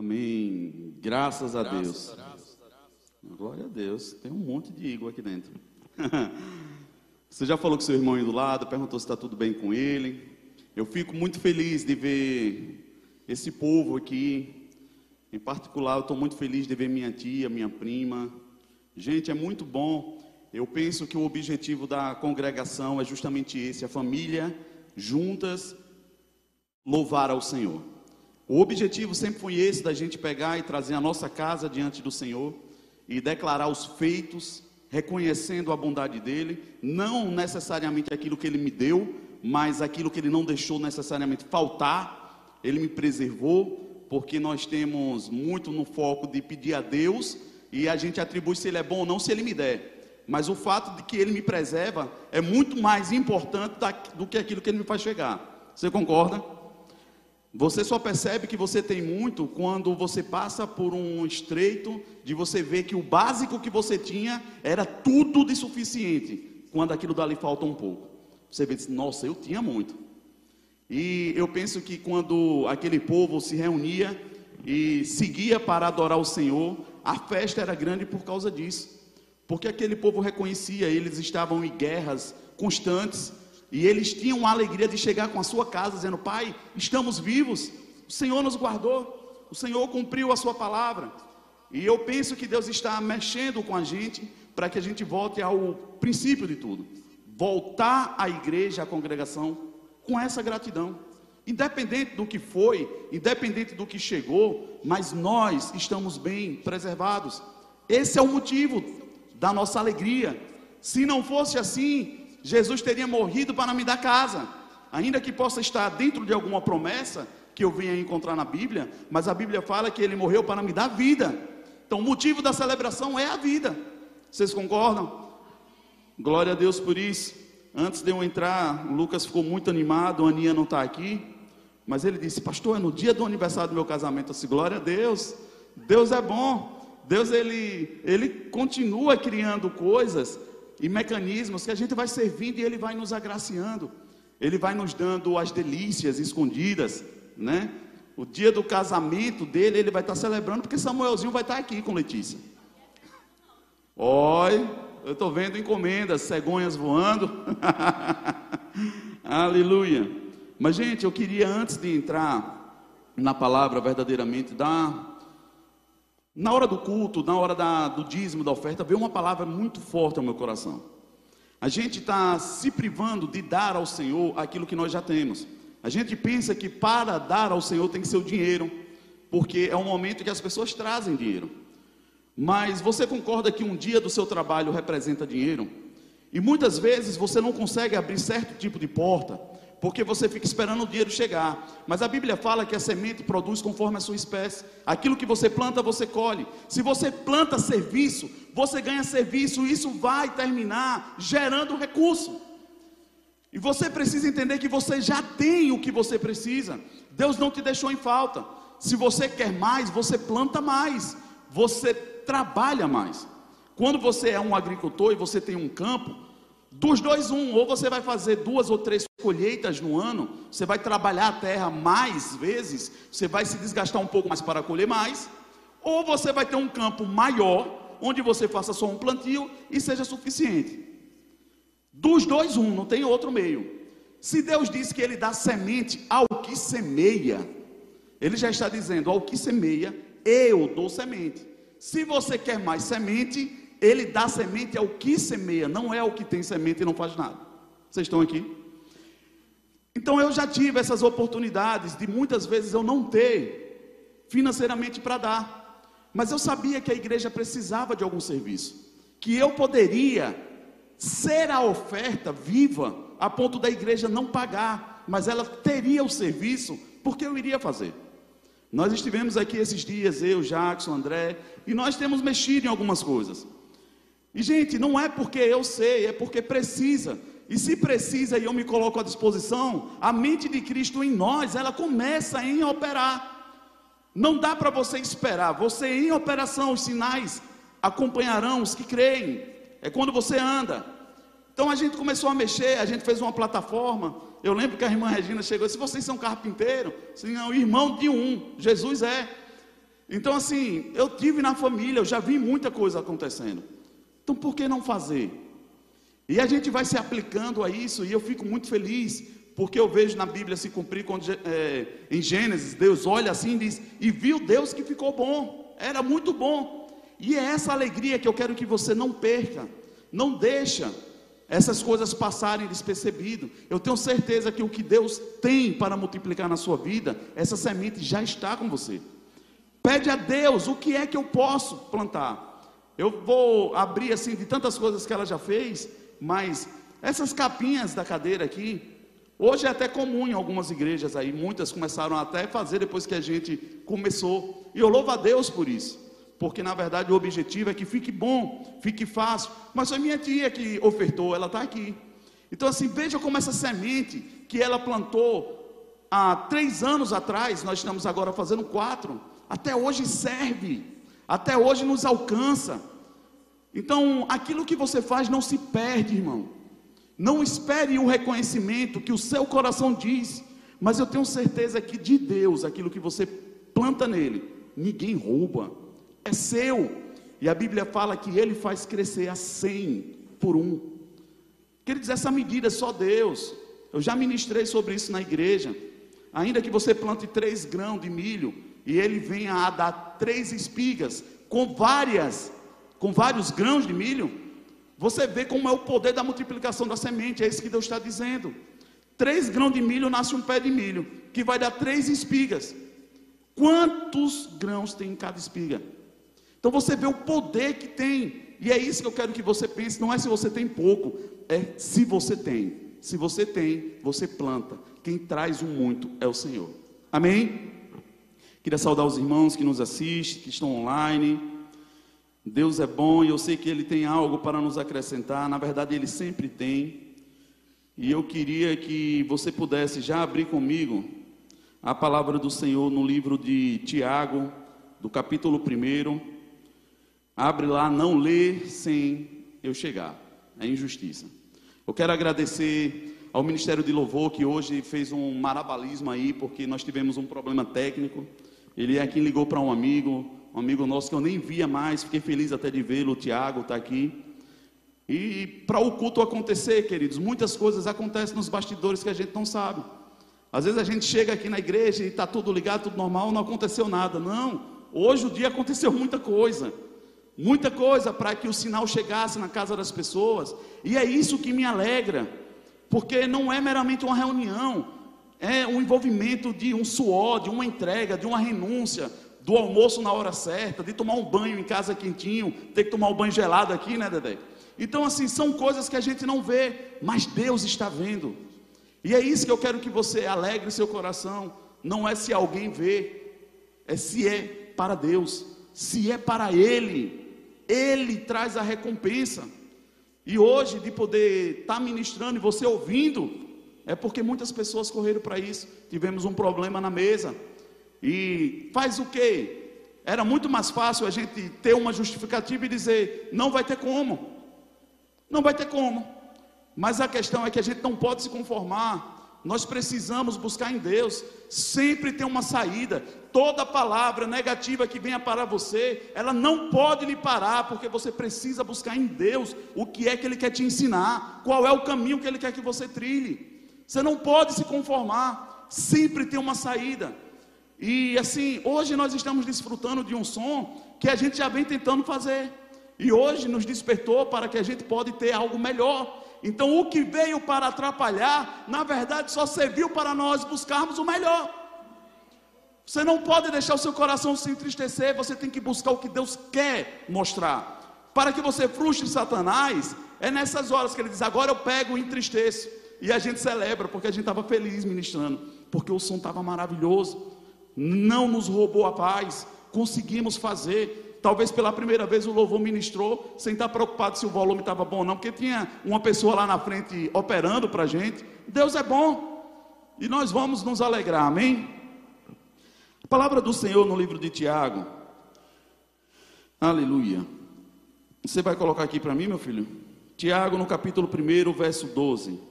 Amém. Graças a Deus. Glória a Deus. Tem um monte de Igor aqui dentro. Você já falou com seu irmão aí do lado, perguntou se está tudo bem com ele. Eu fico muito feliz de ver esse povo aqui. Em particular, eu estou muito feliz de ver minha tia, minha prima. Gente, é muito bom. Eu penso que o objetivo da congregação é justamente esse: a família juntas louvar ao Senhor. O objetivo sempre foi esse da gente pegar e trazer a nossa casa diante do Senhor e declarar os feitos, reconhecendo a bondade dele, não necessariamente aquilo que ele me deu, mas aquilo que ele não deixou necessariamente faltar, ele me preservou, porque nós temos muito no foco de pedir a Deus e a gente atribui se ele é bom ou não se ele me der. Mas o fato de que ele me preserva é muito mais importante do que aquilo que ele me faz chegar. Você concorda? Você só percebe que você tem muito quando você passa por um estreito de você ver que o básico que você tinha era tudo de suficiente, quando aquilo dali falta um pouco. Você vê, nossa, eu tinha muito. E eu penso que quando aquele povo se reunia e seguia para adorar o Senhor, a festa era grande por causa disso. Porque aquele povo reconhecia, eles estavam em guerras constantes, e eles tinham a alegria de chegar com a sua casa, dizendo: Pai, estamos vivos, o Senhor nos guardou, o Senhor cumpriu a sua palavra. E eu penso que Deus está mexendo com a gente para que a gente volte ao princípio de tudo voltar à igreja, à congregação, com essa gratidão. Independente do que foi, independente do que chegou, mas nós estamos bem preservados. Esse é o motivo da nossa alegria. Se não fosse assim, Jesus teria morrido para me dar casa. Ainda que possa estar dentro de alguma promessa que eu venha encontrar na Bíblia, mas a Bíblia fala que ele morreu para me dar vida. Então, o motivo da celebração é a vida. Vocês concordam? Glória a Deus por isso. Antes de eu entrar, o Lucas ficou muito animado, a Aninha não está aqui, mas ele disse: Pastor, é no dia do aniversário do meu casamento. Eu disse: Glória a Deus, Deus é bom. Deus ele, ele continua criando coisas e mecanismos que a gente vai servindo e Ele vai nos agraciando, Ele vai nos dando as delícias escondidas, né? O dia do casamento dele, ele vai estar celebrando, porque Samuelzinho vai estar aqui com Letícia. Oi, eu estou vendo encomendas, cegonhas voando. Aleluia. Mas, gente, eu queria, antes de entrar na palavra verdadeiramente, dar na hora do culto, na hora da, do dízimo, da oferta, veio uma palavra muito forte ao meu coração. A gente está se privando de dar ao Senhor aquilo que nós já temos. A gente pensa que para dar ao Senhor tem que ser o dinheiro, porque é um momento que as pessoas trazem dinheiro. Mas você concorda que um dia do seu trabalho representa dinheiro? E muitas vezes você não consegue abrir certo tipo de porta, porque você fica esperando o dinheiro chegar. Mas a Bíblia fala que a semente produz conforme a sua espécie. Aquilo que você planta, você colhe. Se você planta serviço, você ganha serviço, isso vai terminar gerando recurso. E você precisa entender que você já tem o que você precisa. Deus não te deixou em falta. Se você quer mais, você planta mais. Você trabalha mais. Quando você é um agricultor e você tem um campo, dos dois, um, ou você vai fazer duas ou três colheitas no ano, você vai trabalhar a terra mais vezes, você vai se desgastar um pouco mais para colher mais, ou você vai ter um campo maior, onde você faça só um plantio e seja suficiente. Dos dois, um, não tem outro meio. Se Deus diz que Ele dá semente ao que semeia, Ele já está dizendo: ao que semeia, eu dou semente. Se você quer mais semente, ele dá semente ao que semeia, não é ao que tem semente e não faz nada. Vocês estão aqui? Então eu já tive essas oportunidades de muitas vezes eu não ter financeiramente para dar, mas eu sabia que a igreja precisava de algum serviço, que eu poderia ser a oferta viva a ponto da igreja não pagar, mas ela teria o serviço porque eu iria fazer. Nós estivemos aqui esses dias, eu, Jackson, André, e nós temos mexido em algumas coisas. E, gente, não é porque eu sei, é porque precisa. E se precisa e eu me coloco à disposição, a mente de Cristo em nós, ela começa a operar. Não dá para você esperar, você em operação, os sinais acompanharão os que creem. É quando você anda. Então a gente começou a mexer, a gente fez uma plataforma. Eu lembro que a irmã Regina chegou e disse: Vocês são carpinteiro? Sim, não, irmão de um, Jesus é. Então, assim, eu tive na família, eu já vi muita coisa acontecendo. Então, por que não fazer? E a gente vai se aplicando a isso, e eu fico muito feliz, porque eu vejo na Bíblia se cumprir, quando, é, em Gênesis, Deus olha assim e diz: E viu Deus que ficou bom, era muito bom. E é essa alegria que eu quero que você não perca, não deixa essas coisas passarem despercebido. Eu tenho certeza que o que Deus tem para multiplicar na sua vida, essa semente já está com você. Pede a Deus o que é que eu posso plantar. Eu vou abrir assim de tantas coisas que ela já fez, mas essas capinhas da cadeira aqui, hoje é até comum em algumas igrejas aí, muitas começaram até a fazer depois que a gente começou. E eu louvo a Deus por isso, porque na verdade o objetivo é que fique bom, fique fácil. Mas foi minha tia que ofertou, ela está aqui. Então assim, veja como essa semente que ela plantou há três anos atrás, nós estamos agora fazendo quatro até hoje serve, até hoje nos alcança. Então, aquilo que você faz não se perde, irmão. Não espere o reconhecimento que o seu coração diz, mas eu tenho certeza que de Deus, aquilo que você planta nele, ninguém rouba, é seu. E a Bíblia fala que ele faz crescer a cem por um. Queridos, essa medida é só Deus. Eu já ministrei sobre isso na igreja. Ainda que você plante três grãos de milho, e ele venha a dar três espigas com várias, com vários grãos de milho, você vê como é o poder da multiplicação da semente, é isso que Deus está dizendo. Três grãos de milho nasce um pé de milho, que vai dar três espigas. Quantos grãos tem em cada espiga? Então você vê o poder que tem, e é isso que eu quero que você pense: não é se você tem pouco, é se você tem. Se você tem, você planta. Quem traz o muito é o Senhor. Amém? Queria saudar os irmãos que nos assistem, que estão online. Deus é bom e eu sei que Ele tem algo para nos acrescentar. Na verdade, Ele sempre tem. E eu queria que você pudesse já abrir comigo a palavra do Senhor no livro de Tiago, do capítulo 1. Abre lá, não lê sem eu chegar. É injustiça. Eu quero agradecer ao Ministério de Louvor que hoje fez um marabalismo aí, porque nós tivemos um problema técnico. Ele é quem ligou para um amigo, um amigo nosso que eu nem via mais, fiquei feliz até de vê-lo, o Tiago está aqui. E para o culto acontecer, queridos, muitas coisas acontecem nos bastidores que a gente não sabe. Às vezes a gente chega aqui na igreja e está tudo ligado, tudo normal, não aconteceu nada. Não, hoje o dia aconteceu muita coisa. Muita coisa para que o sinal chegasse na casa das pessoas. E é isso que me alegra. Porque não é meramente uma reunião, é um envolvimento de um suor, de uma entrega, de uma renúncia, do almoço na hora certa, de tomar um banho em casa quentinho, ter que tomar um banho gelado aqui, né, Dedé? Então, assim, são coisas que a gente não vê, mas Deus está vendo. E é isso que eu quero que você alegre seu coração. Não é se alguém vê, é se é para Deus, se é para Ele. Ele traz a recompensa. E hoje, de poder estar tá ministrando e você ouvindo, é porque muitas pessoas correram para isso. Tivemos um problema na mesa. E faz o quê? Era muito mais fácil a gente ter uma justificativa e dizer: não vai ter como. Não vai ter como. Mas a questão é que a gente não pode se conformar. Nós precisamos buscar em Deus. Sempre tem uma saída. Toda palavra negativa que venha para você, ela não pode lhe parar, porque você precisa buscar em Deus o que é que Ele quer te ensinar, qual é o caminho que Ele quer que você trilhe. Você não pode se conformar, sempre tem uma saída. E assim, hoje nós estamos desfrutando de um som que a gente já vem tentando fazer. E hoje nos despertou para que a gente pode ter algo melhor. Então o que veio para atrapalhar, na verdade só serviu para nós buscarmos o melhor. Você não pode deixar o seu coração se entristecer, você tem que buscar o que Deus quer mostrar. Para que você frustre Satanás, é nessas horas que ele diz: agora eu pego e entristeço. E a gente celebra porque a gente estava feliz ministrando, porque o som estava maravilhoso, não nos roubou a paz, conseguimos fazer. Talvez pela primeira vez o louvor ministrou, sem estar preocupado se o volume estava bom ou não, porque tinha uma pessoa lá na frente operando para a gente. Deus é bom e nós vamos nos alegrar, amém? A palavra do Senhor no livro de Tiago, aleluia. Você vai colocar aqui para mim, meu filho? Tiago, no capítulo 1, verso 12.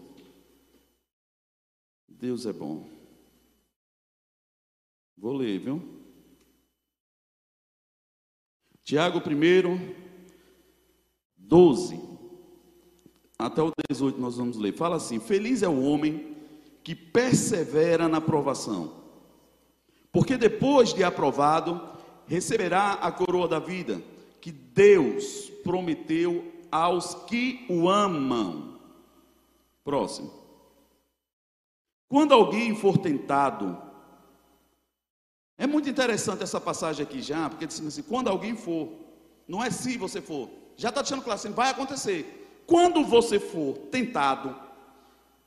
Deus é bom. Vou ler, viu? Tiago 1, 12. Até o 18 nós vamos ler. Fala assim: Feliz é o homem que persevera na provação, porque depois de aprovado, receberá a coroa da vida que Deus prometeu aos que o amam. Próximo. Quando alguém for tentado, é muito interessante essa passagem aqui já, porque diz assim: quando alguém for, não é se você for, já está deixando claro assim, vai acontecer. Quando você for tentado,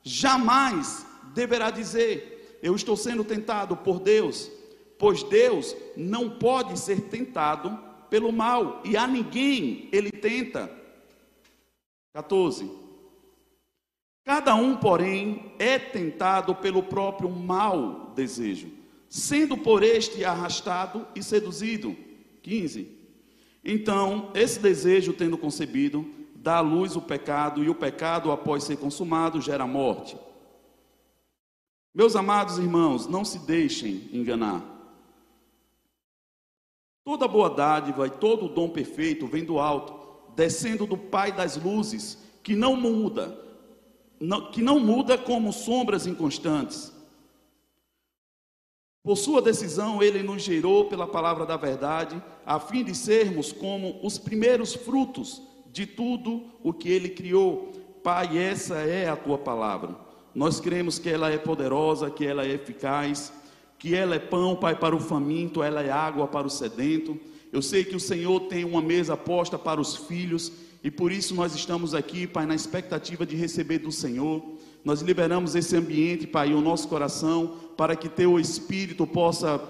jamais deverá dizer: Eu estou sendo tentado por Deus, pois Deus não pode ser tentado pelo mal, e a ninguém ele tenta. 14. Cada um, porém, é tentado pelo próprio mau desejo, sendo por este arrastado e seduzido. 15. Então, esse desejo, tendo concebido, dá à luz o pecado, e o pecado, após ser consumado, gera morte. Meus amados irmãos, não se deixem enganar. Toda boa dádiva e todo dom perfeito vem do alto, descendo do Pai das luzes, que não muda, que não muda como sombras inconstantes. Por sua decisão, ele nos gerou pela palavra da verdade, a fim de sermos como os primeiros frutos de tudo o que ele criou. Pai, essa é a tua palavra. Nós cremos que ela é poderosa, que ela é eficaz, que ela é pão, Pai, para o faminto, ela é água para o sedento. Eu sei que o Senhor tem uma mesa posta para os filhos e por isso nós estamos aqui, Pai, na expectativa de receber do Senhor. Nós liberamos esse ambiente, Pai, o nosso coração, para que Teu Espírito possa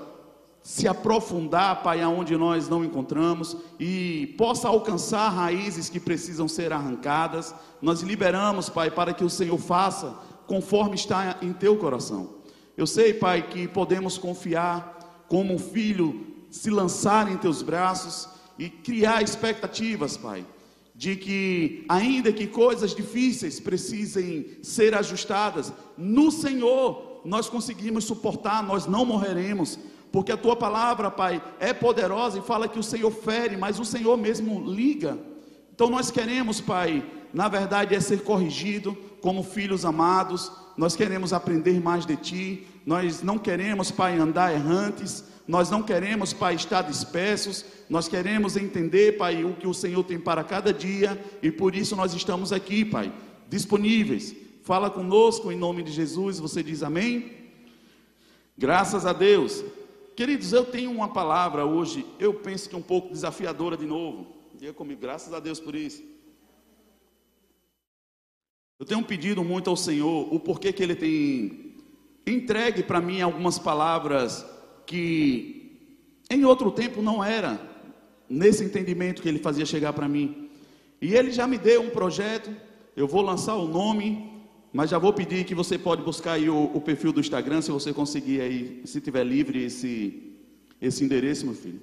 se aprofundar, Pai, aonde nós não encontramos e possa alcançar raízes que precisam ser arrancadas. Nós liberamos, Pai, para que o Senhor faça conforme está em teu coração. Eu sei, Pai, que podemos confiar como um filho, se lançar em teus braços e criar expectativas, Pai, de que, ainda que coisas difíceis precisem ser ajustadas, no Senhor nós conseguimos suportar, nós não morreremos, porque a tua palavra, Pai, é poderosa e fala que o Senhor fere, mas o Senhor mesmo liga. Então nós queremos, Pai, na verdade é ser corrigido como filhos amados, nós queremos aprender mais de Ti, nós não queremos, Pai, andar errantes, nós não queremos, Pai, estar dispersos, nós queremos entender, Pai, o que o Senhor tem para cada dia, e por isso nós estamos aqui, Pai, disponíveis. Fala conosco em nome de Jesus, você diz amém? Graças a Deus. Queridos, eu tenho uma palavra hoje, eu penso que um pouco desafiadora de novo. Diga comigo, graças a Deus por isso. Eu tenho pedido muito ao Senhor o porquê que Ele tem entregue para mim algumas palavras que em outro tempo não era nesse entendimento que Ele fazia chegar para mim. E Ele já me deu um projeto, eu vou lançar o nome, mas já vou pedir que você pode buscar aí o, o perfil do Instagram, se você conseguir aí, se tiver livre esse, esse endereço, meu filho.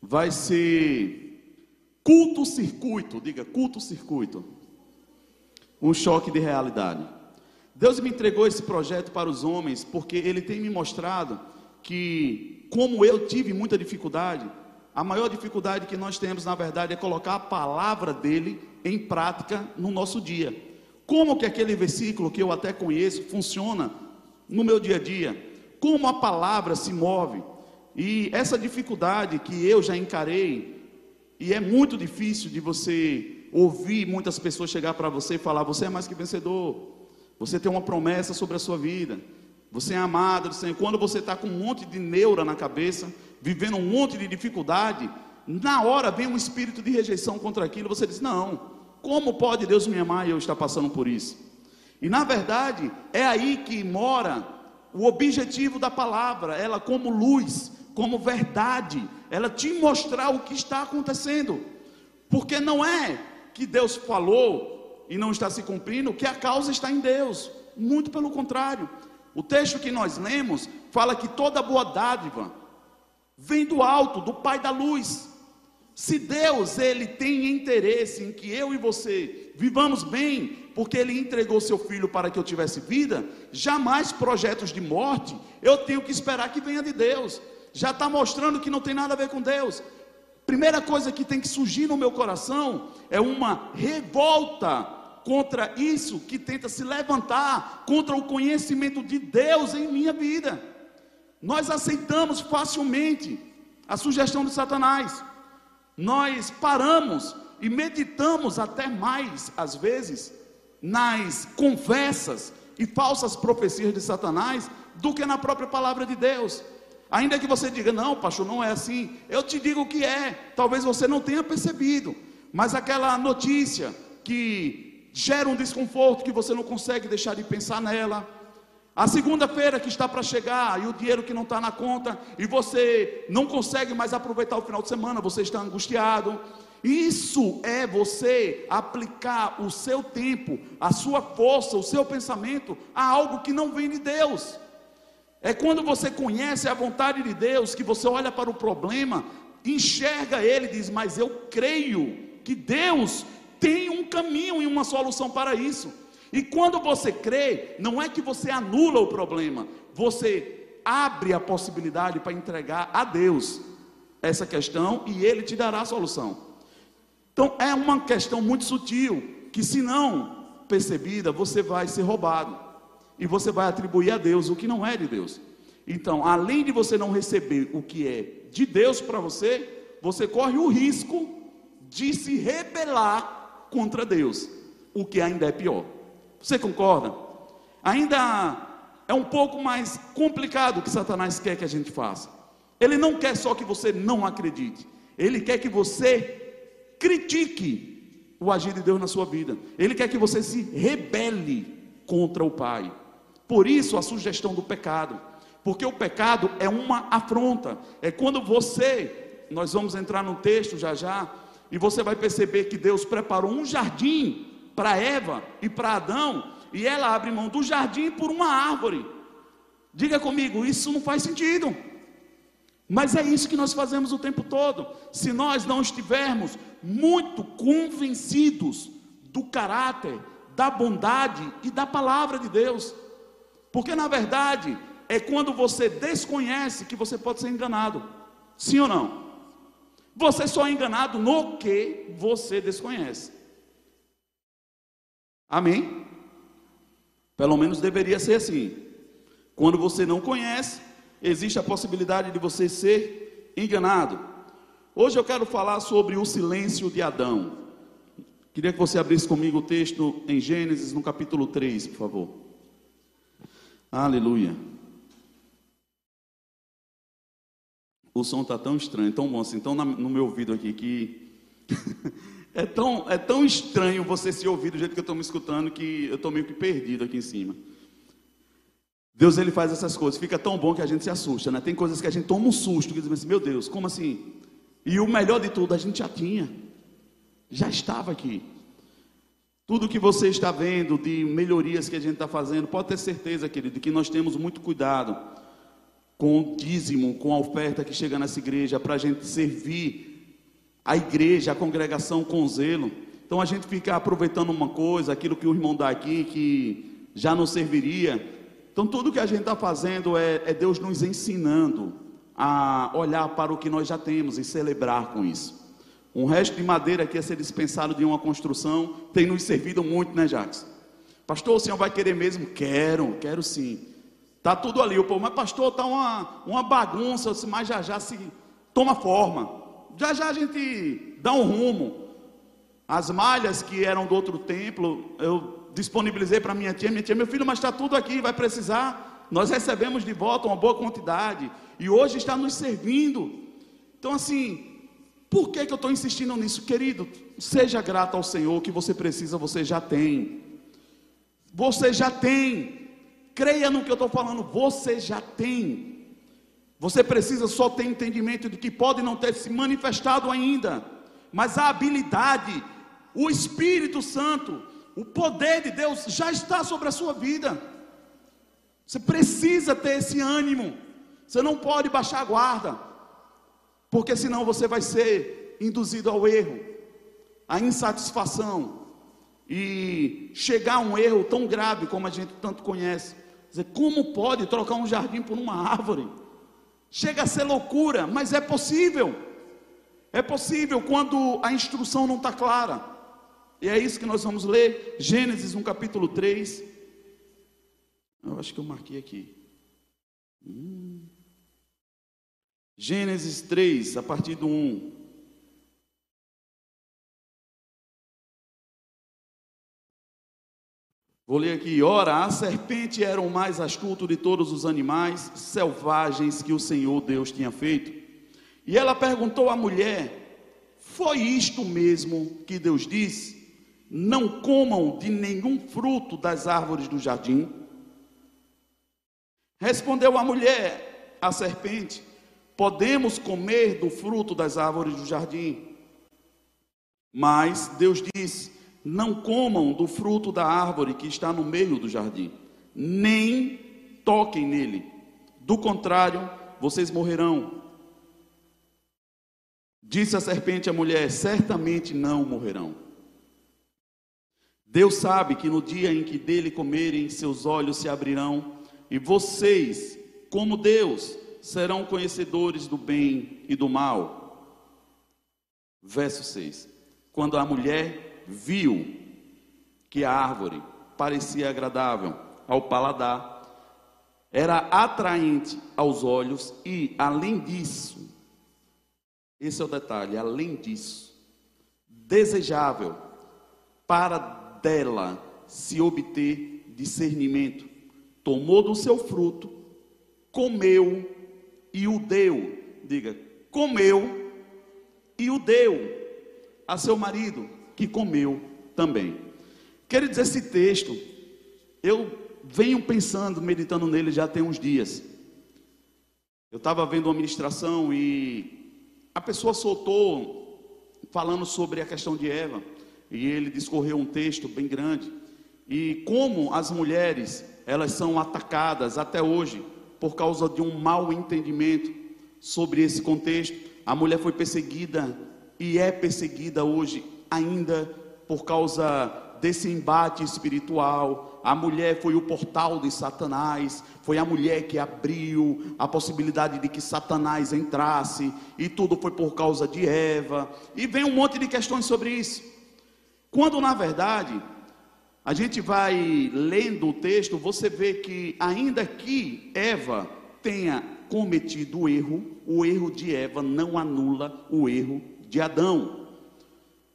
Vai ser culto circuito, diga culto circuito um choque de realidade. Deus me entregou esse projeto para os homens porque Ele tem me mostrado que, como eu tive muita dificuldade, a maior dificuldade que nós temos, na verdade, é colocar a palavra dele em prática no nosso dia. Como que aquele versículo que eu até conheço funciona no meu dia a dia? Como a palavra se move? E essa dificuldade que eu já encarei, e é muito difícil de você ouvir muitas pessoas chegar para você e falar: você é mais que vencedor, você tem uma promessa sobre a sua vida, você é amado do Senhor. Quando você está com um monte de neura na cabeça, vivendo um monte de dificuldade, na hora vem um espírito de rejeição contra aquilo, você diz: não, como pode Deus me amar e eu estar passando por isso? E na verdade, é aí que mora o objetivo da palavra, ela como luz, como verdade, ela te mostrar o que está acontecendo. Porque não é que Deus falou e não está se cumprindo, que a causa está em Deus. Muito pelo contrário. O texto que nós lemos fala que toda boa dádiva vem do alto, do Pai da luz. Se Deus ele tem interesse em que eu e você vivamos bem, porque ele entregou seu filho para que eu tivesse vida, jamais projetos de morte eu tenho que esperar que venha de Deus. Já está mostrando que não tem nada a ver com Deus. Primeira coisa que tem que surgir no meu coração é uma revolta contra isso que tenta se levantar contra o conhecimento de Deus em minha vida. Nós aceitamos facilmente a sugestão de Satanás. Nós paramos e meditamos até mais, às vezes, nas conversas e falsas profecias de Satanás do que na própria palavra de Deus. Ainda que você diga, não, pastor, não é assim. Eu te digo que é. Talvez você não tenha percebido. Mas aquela notícia que gera um desconforto que você não consegue deixar de pensar nela. A segunda-feira que está para chegar e o dinheiro que não está na conta e você não consegue mais aproveitar o final de semana, você está angustiado. Isso é você aplicar o seu tempo, a sua força, o seu pensamento a algo que não vem de Deus. É quando você conhece a vontade de Deus, que você olha para o problema, enxerga ele e diz: Mas eu creio que Deus tem um caminho e uma solução para isso. E quando você crê, não é que você anula o problema, você abre a possibilidade para entregar a Deus essa questão e Ele te dará a solução. Então é uma questão muito sutil, que se não percebida, você vai ser roubado e você vai atribuir a Deus o que não é de Deus. Então, além de você não receber o que é de Deus para você, você corre o risco de se rebelar contra Deus, o que ainda é pior. Você concorda? Ainda é um pouco mais complicado o que Satanás quer que a gente faça. Ele não quer só que você não acredite, ele quer que você critique o agir de Deus na sua vida. Ele quer que você se rebele contra o Pai. Por isso a sugestão do pecado, porque o pecado é uma afronta, é quando você, nós vamos entrar no texto já já, e você vai perceber que Deus preparou um jardim para Eva e para Adão, e ela abre mão do jardim por uma árvore. Diga comigo, isso não faz sentido. Mas é isso que nós fazemos o tempo todo. Se nós não estivermos muito convencidos do caráter, da bondade e da palavra de Deus, porque na verdade é quando você desconhece que você pode ser enganado. Sim ou não? Você só é enganado no que você desconhece. Amém? Pelo menos deveria ser assim. Quando você não conhece, existe a possibilidade de você ser enganado. Hoje eu quero falar sobre o silêncio de Adão. Queria que você abrisse comigo o texto em Gênesis, no capítulo 3, por favor. Aleluia. O som está tão estranho, tão bom assim, tão no meu ouvido aqui que é tão, é tão estranho você se ouvir do jeito que eu estou me escutando que eu estou meio que perdido aqui em cima. Deus ele faz essas coisas, fica tão bom que a gente se assusta, né? Tem coisas que a gente toma um susto, que diz assim, meu Deus, como assim? E o melhor de tudo, a gente já tinha, já estava aqui. Tudo que você está vendo de melhorias que a gente está fazendo, pode ter certeza, querido, que nós temos muito cuidado com o dízimo, com a oferta que chega nessa igreja, para a gente servir a igreja, a congregação com zelo. Então a gente fica aproveitando uma coisa, aquilo que o irmão dá aqui, que já não serviria. Então tudo que a gente está fazendo é, é Deus nos ensinando a olhar para o que nós já temos e celebrar com isso. Um resto de madeira que ia ser dispensado de uma construção tem nos servido muito, né, Jacques? Pastor, o senhor vai querer mesmo? Quero, quero sim. Tá tudo ali, o povo, mas pastor, tá uma, uma bagunça, mas já já se toma forma. Já já a gente dá um rumo. As malhas que eram do outro templo, eu disponibilizei para minha tia, minha tia, meu filho, mas está tudo aqui, vai precisar. Nós recebemos de volta uma boa quantidade e hoje está nos servindo. Então assim, por que, que eu estou insistindo nisso? Querido, seja grato ao Senhor, que você precisa, você já tem. Você já tem. Creia no que eu estou falando, você já tem. Você precisa só ter entendimento de que pode não ter se manifestado ainda, mas a habilidade, o Espírito Santo, o poder de Deus já está sobre a sua vida. Você precisa ter esse ânimo. Você não pode baixar a guarda porque senão você vai ser induzido ao erro, à insatisfação e chegar a um erro tão grave como a gente tanto conhece. Dizer, como pode trocar um jardim por uma árvore? Chega a ser loucura, mas é possível. É possível quando a instrução não está clara. E é isso que nós vamos ler, Gênesis no capítulo 3. Eu acho que eu marquei aqui. Hum. Gênesis 3, a partir do 1. Vou ler aqui. Ora, a serpente era o mais astuto de todos os animais selvagens que o Senhor Deus tinha feito. E ela perguntou à mulher: Foi isto mesmo que Deus disse? Não comam de nenhum fruto das árvores do jardim? Respondeu a mulher, a serpente: Podemos comer do fruto das árvores do jardim. Mas Deus disse: Não comam do fruto da árvore que está no meio do jardim, nem toquem nele. Do contrário, vocês morrerão. Disse a serpente à mulher: Certamente não morrerão. Deus sabe que no dia em que dele comerem, seus olhos se abrirão, e vocês, como Deus, serão conhecedores do bem e do mal. Verso 6: Quando a mulher viu que a árvore parecia agradável ao paladar, era atraente aos olhos e, além disso, esse é o detalhe, além disso, desejável para dela se obter discernimento, tomou do seu fruto, comeu e o deu, diga, comeu e o deu a seu marido, que comeu também. Quero dizer, esse texto, eu venho pensando, meditando nele já tem uns dias. Eu estava vendo uma ministração e a pessoa soltou, falando sobre a questão de Eva, e ele discorreu um texto bem grande, e como as mulheres, elas são atacadas até hoje por causa de um mau entendimento sobre esse contexto. A mulher foi perseguida e é perseguida hoje ainda por causa desse embate espiritual. A mulher foi o portal de Satanás, foi a mulher que abriu a possibilidade de que Satanás entrasse, e tudo foi por causa de Eva. E vem um monte de questões sobre isso. Quando na verdade a gente vai lendo o texto, você vê que, ainda que Eva tenha cometido o erro, o erro de Eva não anula o erro de Adão.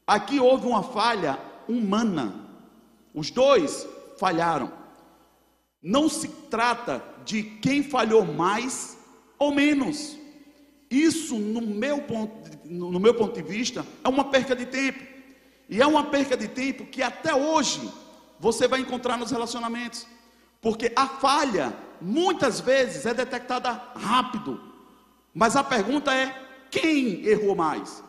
Aqui houve uma falha humana, os dois falharam. Não se trata de quem falhou mais ou menos. Isso, no meu ponto, no meu ponto de vista, é uma perca de tempo. E é uma perca de tempo que até hoje você vai encontrar nos relacionamentos. Porque a falha, muitas vezes, é detectada rápido. Mas a pergunta é: quem errou mais?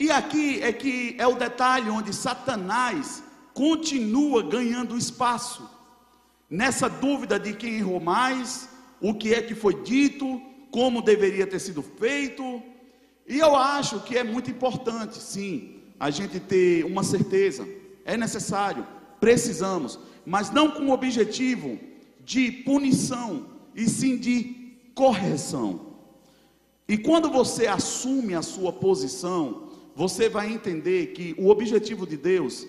E aqui é que é o detalhe onde Satanás continua ganhando espaço. Nessa dúvida de quem errou mais, o que é que foi dito, como deveria ter sido feito. E eu acho que é muito importante, sim, a gente ter uma certeza. É necessário precisamos, mas não com o objetivo de punição, e sim de correção. E quando você assume a sua posição, você vai entender que o objetivo de Deus,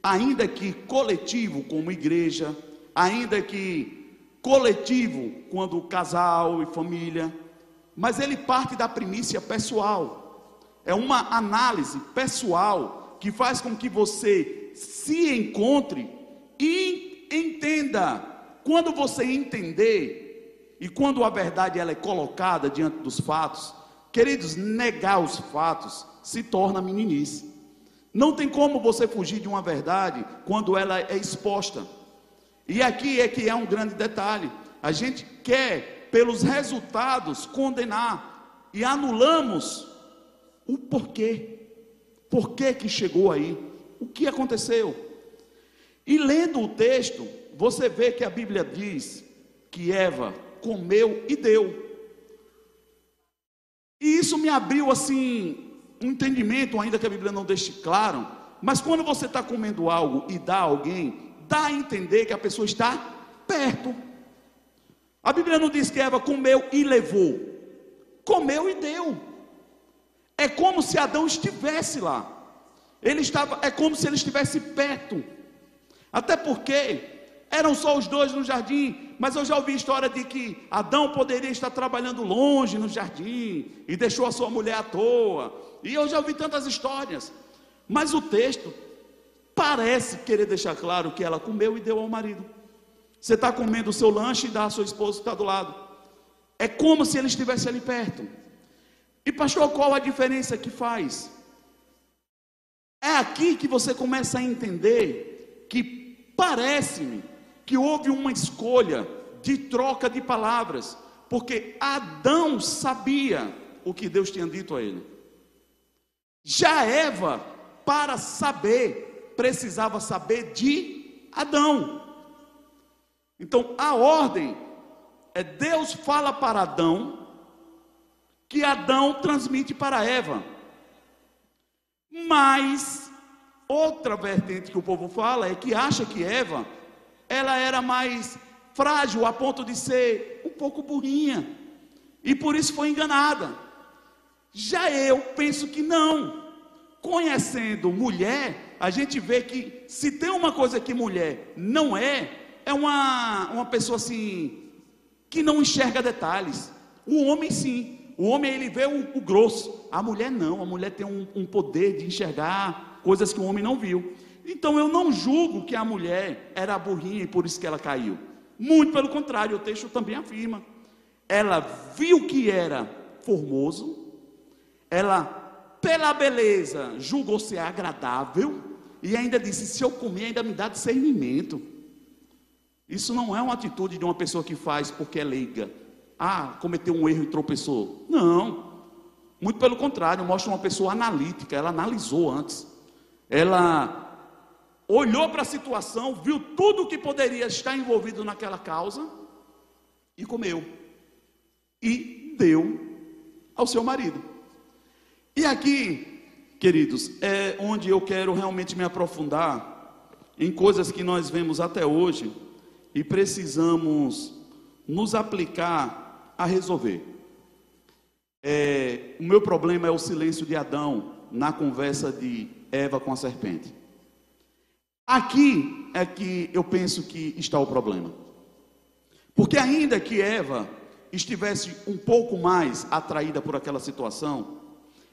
ainda que coletivo como igreja, ainda que coletivo quando casal e família, mas ele parte da primícia pessoal. É uma análise pessoal que faz com que você se encontre e entenda. Quando você entender e quando a verdade ela é colocada diante dos fatos, queridos, negar os fatos se torna meninice. Não tem como você fugir de uma verdade quando ela é exposta. E aqui é que é um grande detalhe. A gente quer, pelos resultados, condenar e anulamos o porquê. Por que que chegou aí? o que aconteceu. E lendo o texto, você vê que a Bíblia diz que Eva comeu e deu. E isso me abriu assim um entendimento, ainda que a Bíblia não deixe claro. Mas quando você está comendo algo e dá a alguém, dá a entender que a pessoa está perto. A Bíblia não diz que Eva comeu e levou, comeu e deu. é como se Adão estivesse lá. Ele estava, é como se ele estivesse perto. Até porque eram só os dois no jardim, mas eu já ouvi história de que Adão poderia estar trabalhando longe no jardim e deixou a sua mulher à toa. E eu já ouvi tantas histórias. Mas o texto parece querer deixar claro que ela comeu e deu ao marido. Você está comendo o seu lanche e dá à sua esposa que está do lado. É como se ele estivesse ali perto. E pastor, qual a diferença que faz? É aqui que você começa a entender que parece-me que houve uma escolha de troca de palavras, porque Adão sabia o que Deus tinha dito a ele. Já Eva, para saber, precisava saber de Adão. Então a ordem é Deus fala para Adão, que Adão transmite para Eva. Mas outra vertente que o povo fala é que acha que Eva ela era mais frágil a ponto de ser um pouco burrinha e por isso foi enganada. Já eu penso que não. Conhecendo mulher, a gente vê que se tem uma coisa que mulher não é, é uma, uma pessoa assim que não enxerga detalhes. O homem sim. O homem ele vê o, o grosso. A mulher não. A mulher tem um, um poder de enxergar coisas que o homem não viu. Então eu não julgo que a mulher era burrinha e por isso que ela caiu. Muito pelo contrário, o texto também afirma. Ela viu que era formoso, ela, pela beleza, julgou ser agradável, e ainda disse: se eu comer, ainda me dá discernimento. Isso não é uma atitude de uma pessoa que faz porque é leiga. Ah, cometeu um erro e tropeçou. Não. Muito pelo contrário, mostra uma pessoa analítica, ela analisou antes. Ela olhou para a situação, viu tudo o que poderia estar envolvido naquela causa e comeu. E deu ao seu marido. E aqui, queridos, é onde eu quero realmente me aprofundar em coisas que nós vemos até hoje e precisamos nos aplicar a resolver. É, o meu problema é o silêncio de Adão na conversa de Eva com a serpente. Aqui é que eu penso que está o problema. Porque ainda que Eva estivesse um pouco mais atraída por aquela situação,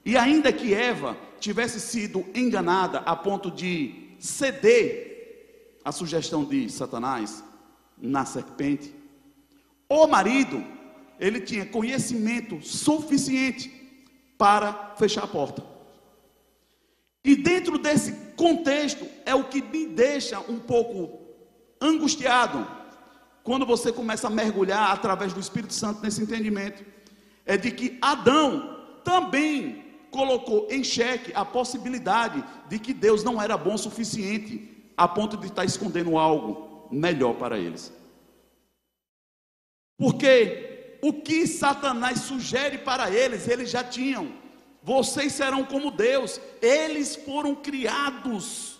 e ainda que Eva tivesse sido enganada a ponto de ceder à sugestão de Satanás na serpente, o marido, ele tinha conhecimento suficiente para fechar a porta. E dentro desse contexto é o que me deixa um pouco angustiado quando você começa a mergulhar através do Espírito Santo nesse entendimento. É de que Adão também colocou em xeque a possibilidade de que Deus não era bom o suficiente a ponto de estar escondendo algo melhor para eles. Porque o que Satanás sugere para eles, eles já tinham. Vocês serão como Deus. Eles foram criados.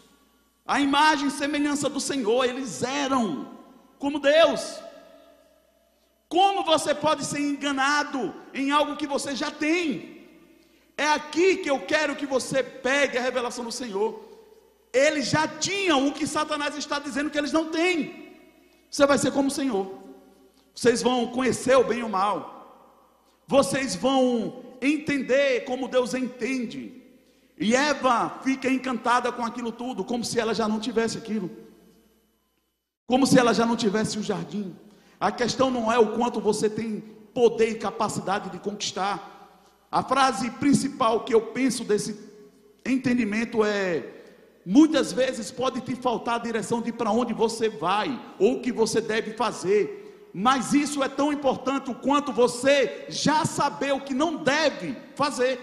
A imagem e semelhança do Senhor, eles eram como Deus. Como você pode ser enganado em algo que você já tem? É aqui que eu quero que você pegue a revelação do Senhor. Eles já tinham o que Satanás está dizendo que eles não têm. Você vai ser como o Senhor. Vocês vão conhecer o bem e o mal. Vocês vão entender como Deus entende. E Eva fica encantada com aquilo tudo, como se ela já não tivesse aquilo. Como se ela já não tivesse o jardim. A questão não é o quanto você tem poder e capacidade de conquistar. A frase principal que eu penso desse entendimento é: muitas vezes pode te faltar a direção de para onde você vai ou o que você deve fazer. Mas isso é tão importante quanto você já saber o que não deve fazer.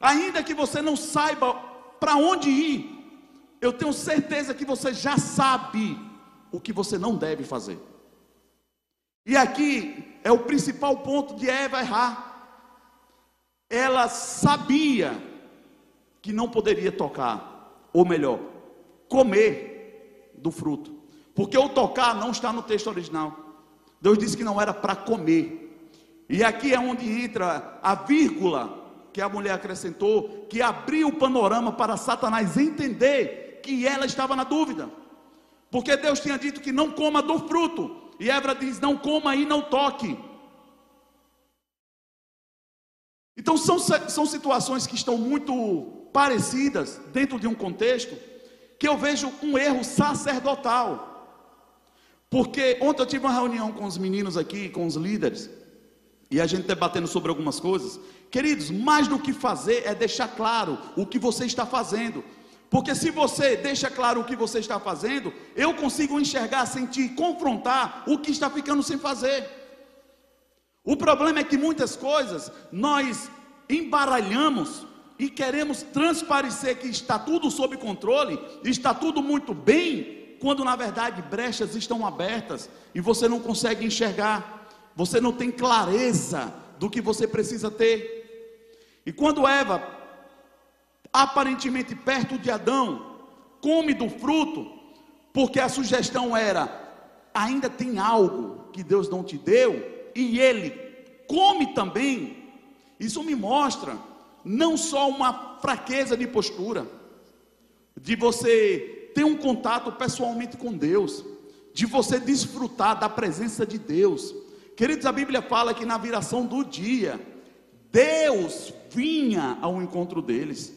Ainda que você não saiba para onde ir, eu tenho certeza que você já sabe o que você não deve fazer. E aqui é o principal ponto de Eva errar. Ela sabia que não poderia tocar, ou melhor, comer do fruto. Porque o tocar não está no texto original. Deus disse que não era para comer. E aqui é onde entra a vírgula que a mulher acrescentou, que abriu o panorama para Satanás entender que ela estava na dúvida. Porque Deus tinha dito que não coma do fruto, e Eva diz: não coma e não toque. Então são, são situações que estão muito parecidas dentro de um contexto que eu vejo um erro sacerdotal. Porque ontem eu tive uma reunião com os meninos aqui, com os líderes, e a gente debatendo sobre algumas coisas. Queridos, mais do que fazer é deixar claro o que você está fazendo. Porque se você deixa claro o que você está fazendo, eu consigo enxergar, sentir, confrontar o que está ficando sem fazer. O problema é que muitas coisas nós embaralhamos e queremos transparecer que está tudo sob controle, está tudo muito bem, quando na verdade brechas estão abertas e você não consegue enxergar, você não tem clareza do que você precisa ter. E quando Eva, aparentemente perto de Adão, come do fruto, porque a sugestão era: ainda tem algo que Deus não te deu, e ele come também, isso me mostra não só uma fraqueza de postura, de você ter um contato pessoalmente com Deus, de você desfrutar da presença de Deus. Queridos, a Bíblia fala que na viração do dia, Deus vinha ao encontro deles.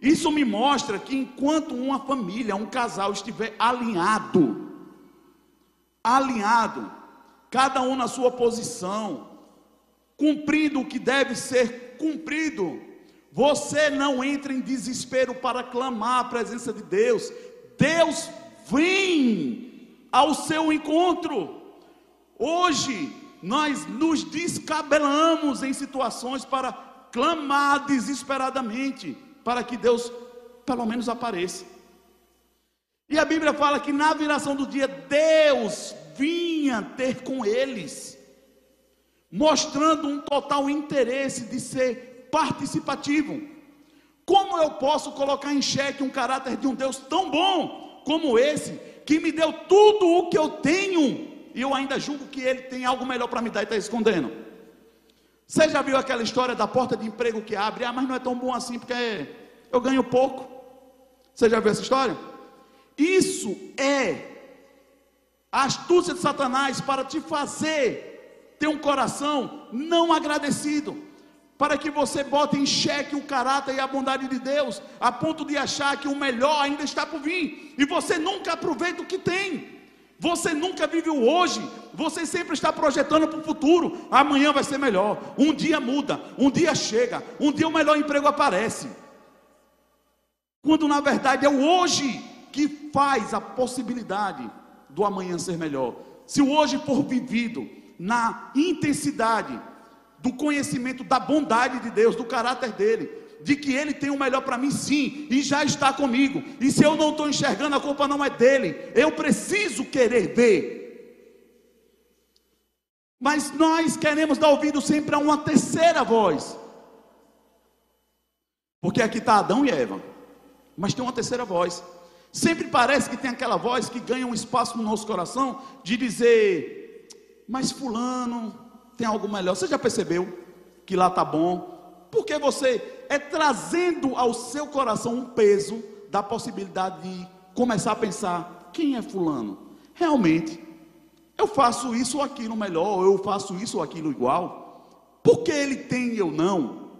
Isso me mostra que enquanto uma família, um casal estiver alinhado, alinhado, cada um na sua posição, cumprindo o que deve ser cumprido. Você não entra em desespero para clamar a presença de Deus. Deus vem ao seu encontro. Hoje nós nos descabelamos em situações para clamar desesperadamente para que Deus pelo menos apareça. E a Bíblia fala que na viração do dia Deus vinha ter com eles mostrando um total interesse de ser participativo. Como eu posso colocar em xeque um caráter de um Deus tão bom como esse, que me deu tudo o que eu tenho, e eu ainda julgo que ele tem algo melhor para me dar e está escondendo? Você já viu aquela história da porta de emprego que abre? Ah, mas não é tão bom assim porque eu ganho pouco. Você já viu essa história? Isso é a astúcia de Satanás para te fazer ter um coração não agradecido, para que você bote em xeque o caráter e a bondade de Deus, a ponto de achar que o melhor ainda está por vir, e você nunca aproveita o que tem. Você nunca vive o hoje, você sempre está projetando para o futuro. Amanhã vai ser melhor. Um dia muda, um dia chega, um dia o melhor emprego aparece. Quando na verdade é o hoje que faz a possibilidade do amanhã ser melhor. Se o hoje for vivido na intensidade do conhecimento da bondade de Deus, do caráter dele, de que ele tem o melhor para mim, sim, e já está comigo. E se eu não estou enxergando, a culpa não é dele, eu preciso querer ver. Mas nós queremos dar ouvido sempre a uma terceira voz, porque aqui está Adão e Eva, mas tem uma terceira voz. Sempre parece que tem aquela voz que ganha um espaço no nosso coração de dizer: mas fulano tem algo melhor. Você já percebeu que lá tá bom? Porque você é trazendo ao seu coração um peso da possibilidade de começar a pensar: quem é fulano? Realmente, eu faço isso ou aquilo melhor, ou eu faço isso ou aquilo igual. Por que ele tem e eu não?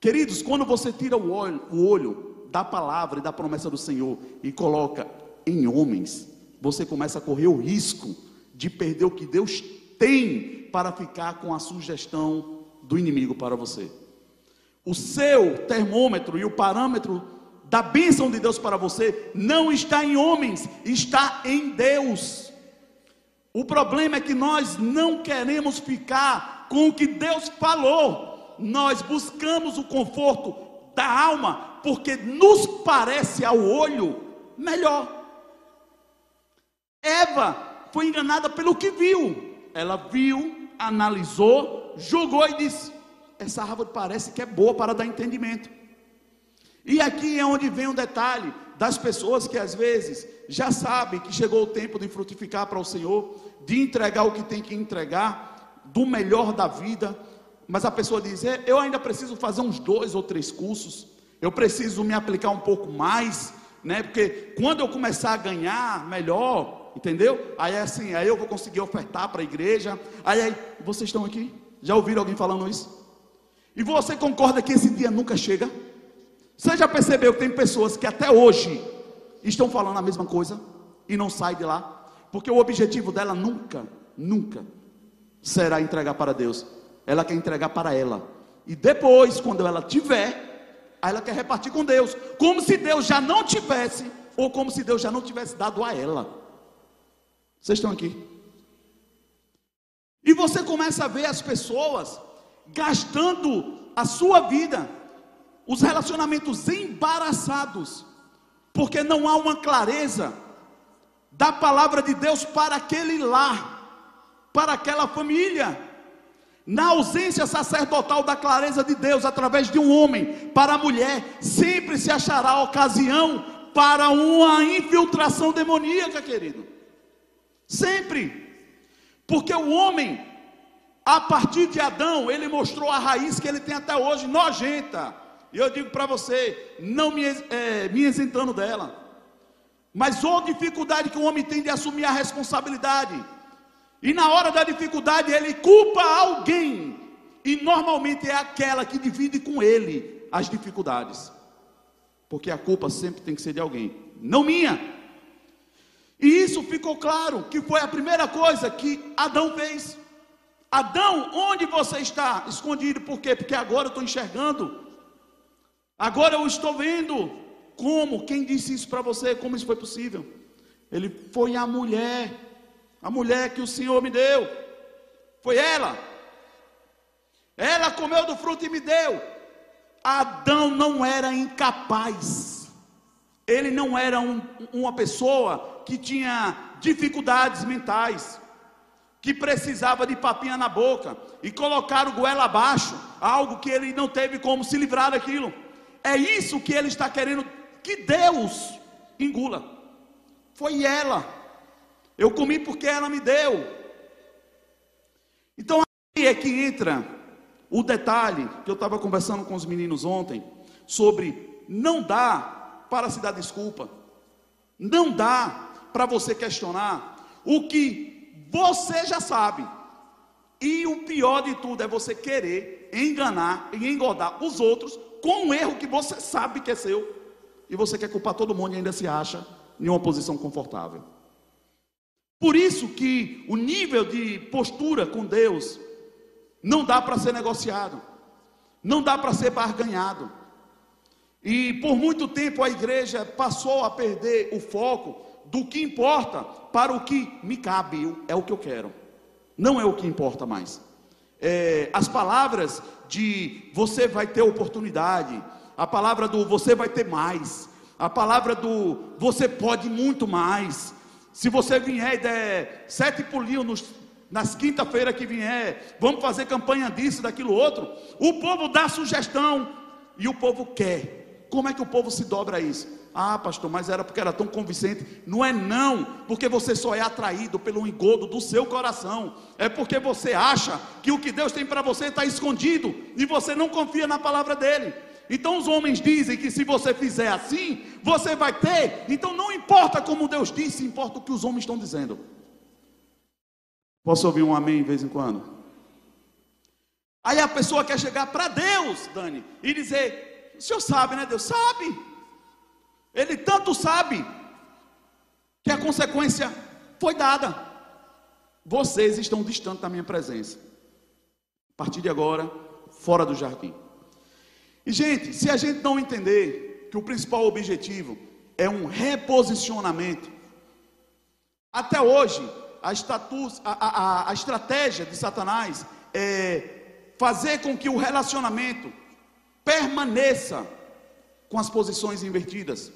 Queridos, quando você tira o olho, o olho da palavra e da promessa do Senhor e coloca em homens, você começa a correr o risco de perder o que Deus tem para ficar com a sugestão do inimigo para você. O seu termômetro e o parâmetro da bênção de Deus para você não está em homens, está em Deus. O problema é que nós não queremos ficar com o que Deus falou, nós buscamos o conforto da alma, porque nos parece ao olho melhor. Eva foi enganada pelo que viu. Ela viu, analisou, julgou e disse: Essa árvore parece que é boa para dar entendimento. E aqui é onde vem um detalhe das pessoas que às vezes já sabem que chegou o tempo de frutificar para o Senhor, de entregar o que tem que entregar, do melhor da vida, mas a pessoa diz: é, eu ainda preciso fazer uns dois ou três cursos, eu preciso me aplicar um pouco mais, né? Porque quando eu começar a ganhar melhor, entendeu? Aí é assim, aí eu vou conseguir ofertar para a igreja. Aí, aí, vocês estão aqui? Já ouviram alguém falando isso? E você concorda que esse dia nunca chega? Você já percebeu que tem pessoas que até hoje estão falando a mesma coisa e não saem de lá? Porque o objetivo dela nunca, nunca será entregar para Deus. Ela quer entregar para ela. E depois, quando ela tiver, ela quer repartir com Deus, como se Deus já não tivesse, ou como se Deus já não tivesse dado a ela. Vocês estão aqui? E você começa a ver as pessoas gastando a sua vida, os relacionamentos embaraçados, porque não há uma clareza da palavra de Deus para aquele lar, para aquela família. Na ausência sacerdotal da clareza de Deus através de um homem para a mulher, sempre se achará ocasião para uma infiltração demoníaca, querido. Sempre. Porque o homem a partir de Adão, ele mostrou a raiz que ele tem até hoje, nojenta. E eu digo para você, não me, é, me isentando dela. Mas ou dificuldade que o homem tem de assumir a responsabilidade. E na hora da dificuldade ele culpa alguém. E normalmente é aquela que divide com ele as dificuldades. Porque a culpa sempre tem que ser de alguém, não minha. E isso ficou claro que foi a primeira coisa que Adão fez. Adão, onde você está escondido? Por quê? Porque agora eu estou enxergando. Agora eu estou vendo. Como? Quem disse isso para você? Como isso foi possível? Ele foi a mulher, a mulher que o Senhor me deu. Foi ela. Ela comeu do fruto e me deu. Adão não era incapaz. Ele não era um, uma pessoa que tinha dificuldades mentais que precisava de papinha na boca e colocar o goela abaixo, algo que ele não teve como se livrar daquilo. É isso que ele está querendo que Deus engula. Foi ela. Eu comi porque ela me deu. Então aí é que entra o detalhe que eu estava conversando com os meninos ontem sobre não dá para se dar desculpa. Não dá para você questionar o que você já sabe. E o pior de tudo é você querer enganar e engodar os outros com um erro que você sabe que é seu. E você quer culpar todo mundo e ainda se acha em uma posição confortável. Por isso que o nível de postura com Deus não dá para ser negociado. Não dá para ser barganhado. E por muito tempo a igreja passou a perder o foco do que importa para o que me cabe, é o que eu quero, não é o que importa mais. É, as palavras de você vai ter oportunidade, a palavra do você vai ter mais, a palavra do você pode muito mais. Se você vier e der sete pulinhos nas quinta-feira que vier, vamos fazer campanha disso, daquilo outro. O povo dá sugestão e o povo quer. Como é que o povo se dobra a isso? Ah, pastor, mas era porque era tão convincente. Não é não, porque você só é atraído pelo engodo do seu coração. É porque você acha que o que Deus tem para você está escondido e você não confia na palavra dele. Então os homens dizem que se você fizer assim, você vai ter. Então não importa como Deus disse, importa o que os homens estão dizendo. Posso ouvir um amém de vez em quando? Aí a pessoa quer chegar para Deus, Dani, e dizer: O senhor sabe, né? Deus sabe. Ele tanto sabe que a consequência foi dada. Vocês estão distantes da minha presença. A partir de agora, fora do jardim. E, gente, se a gente não entender que o principal objetivo é um reposicionamento, até hoje, a, status, a, a, a estratégia de Satanás é fazer com que o relacionamento permaneça com as posições invertidas.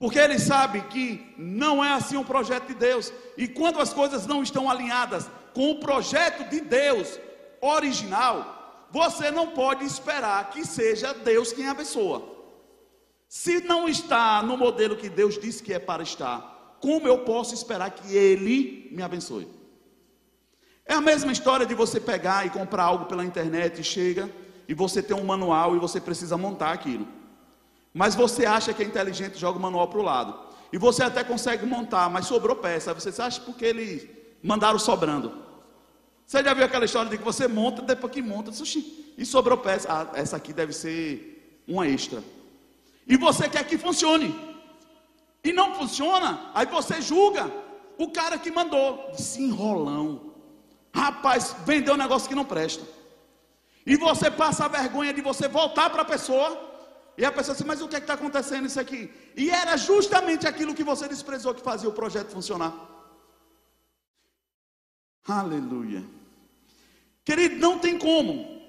Porque ele sabe que não é assim o projeto de Deus. E quando as coisas não estão alinhadas com o projeto de Deus original, você não pode esperar que seja Deus quem abençoa. Se não está no modelo que Deus disse que é para estar, como eu posso esperar que Ele me abençoe? É a mesma história de você pegar e comprar algo pela internet e chega e você tem um manual e você precisa montar aquilo. Mas você acha que é inteligente, joga o manual para o lado. E você até consegue montar, mas sobrou peça. Você acha porque eles mandaram sobrando. Você já viu aquela história de que você monta, depois que monta, e sobrou peça. Ah, essa aqui deve ser uma extra. E você quer que funcione. E não funciona, aí você julga o cara que mandou. Disse enrolão. Rapaz, vendeu um negócio que não presta. E você passa a vergonha de você voltar para a pessoa. E a pessoa diz, mas o que é está acontecendo isso aqui? E era justamente aquilo que você desprezou que fazia o projeto funcionar. Aleluia. Querido, não tem como.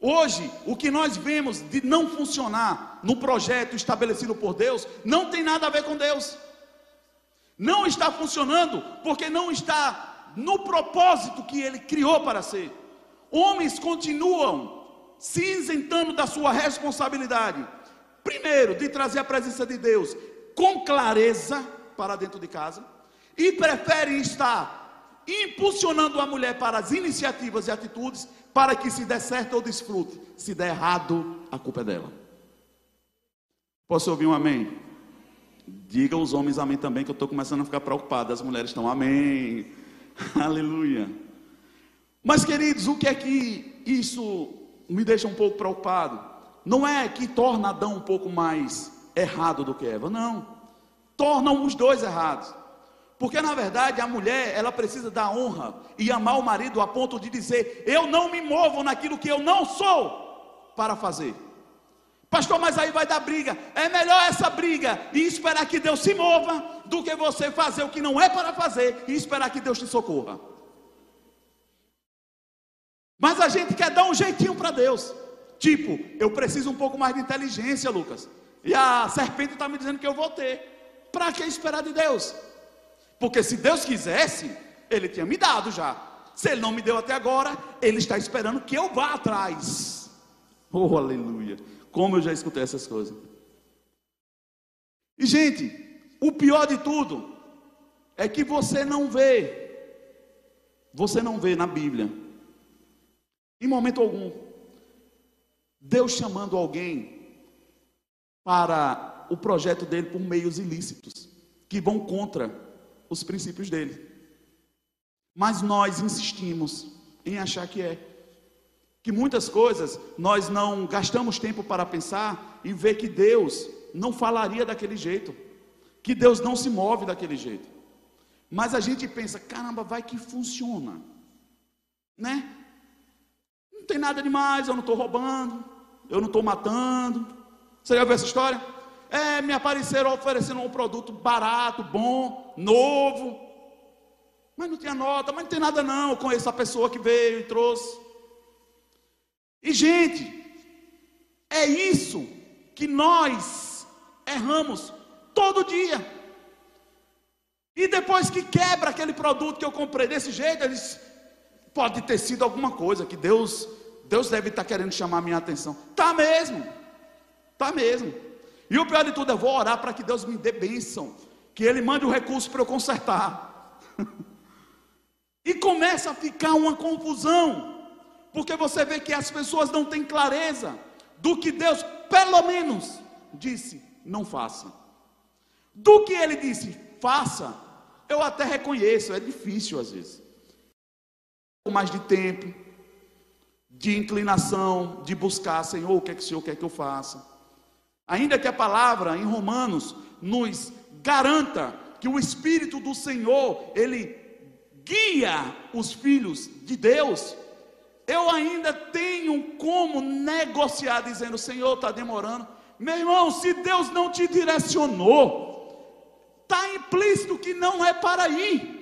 Hoje, o que nós vemos de não funcionar no projeto estabelecido por Deus, não tem nada a ver com Deus. Não está funcionando porque não está no propósito que ele criou para ser. Homens continuam se isentando da sua responsabilidade. Primeiro, de trazer a presença de Deus com clareza para dentro de casa, e preferem estar impulsionando a mulher para as iniciativas e atitudes para que se der certo ou desfrute. Se der errado, a culpa é dela. Posso ouvir um amém? Diga os homens amém também, que eu estou começando a ficar preocupado. As mulheres estão amém. Aleluia. Mas, queridos, o que é que isso me deixa um pouco preocupado? Não é que torna Adão um pouco mais errado do que Eva, não. Tornam os dois errados. Porque na verdade a mulher, ela precisa da honra e amar o marido a ponto de dizer: "Eu não me movo naquilo que eu não sou para fazer". Pastor, mas aí vai dar briga. É melhor essa briga e esperar que Deus se mova do que você fazer o que não é para fazer e esperar que Deus te socorra. Mas a gente quer dar um jeitinho para Deus. Tipo, eu preciso um pouco mais de inteligência, Lucas. E a serpente está me dizendo que eu vou ter. Para que esperar de Deus? Porque se Deus quisesse, Ele tinha me dado já. Se Ele não me deu até agora, Ele está esperando que eu vá atrás. Oh, aleluia. Como eu já escutei essas coisas. E, gente, o pior de tudo é que você não vê, você não vê na Bíblia, em momento algum, Deus chamando alguém para o projeto dele por meios ilícitos, que vão contra os princípios dele. Mas nós insistimos em achar que é que muitas coisas nós não gastamos tempo para pensar e ver que Deus não falaria daquele jeito, que Deus não se move daquele jeito. Mas a gente pensa, caramba, vai que funciona, né? Não tem nada demais, eu não estou roubando, eu não estou matando. Você já viu essa história? É, me apareceram oferecendo um produto barato, bom, novo. Mas não tinha nota, mas não tem nada não. Eu conheço a pessoa que veio e trouxe. E, gente, é isso que nós erramos todo dia. E depois que quebra aquele produto que eu comprei desse jeito, eles pode ter sido alguma coisa que Deus, Deus deve estar querendo chamar a minha atenção. Tá mesmo. Tá mesmo. E o pior de tudo, eu vou orar para que Deus me dê bênção, que ele mande o recurso para eu consertar. e começa a ficar uma confusão. Porque você vê que as pessoas não têm clareza do que Deus, pelo menos, disse: não faça. Do que ele disse: faça. Eu até reconheço, é difícil às vezes. Mais de tempo, de inclinação, de buscar, Senhor, o que é que o Senhor quer que eu faça? Ainda que a palavra em Romanos nos garanta que o Espírito do Senhor, ele guia os filhos de Deus eu ainda tenho como negociar, dizendo: Senhor, está demorando. Meu irmão, se Deus não te direcionou, está implícito que não é para ir.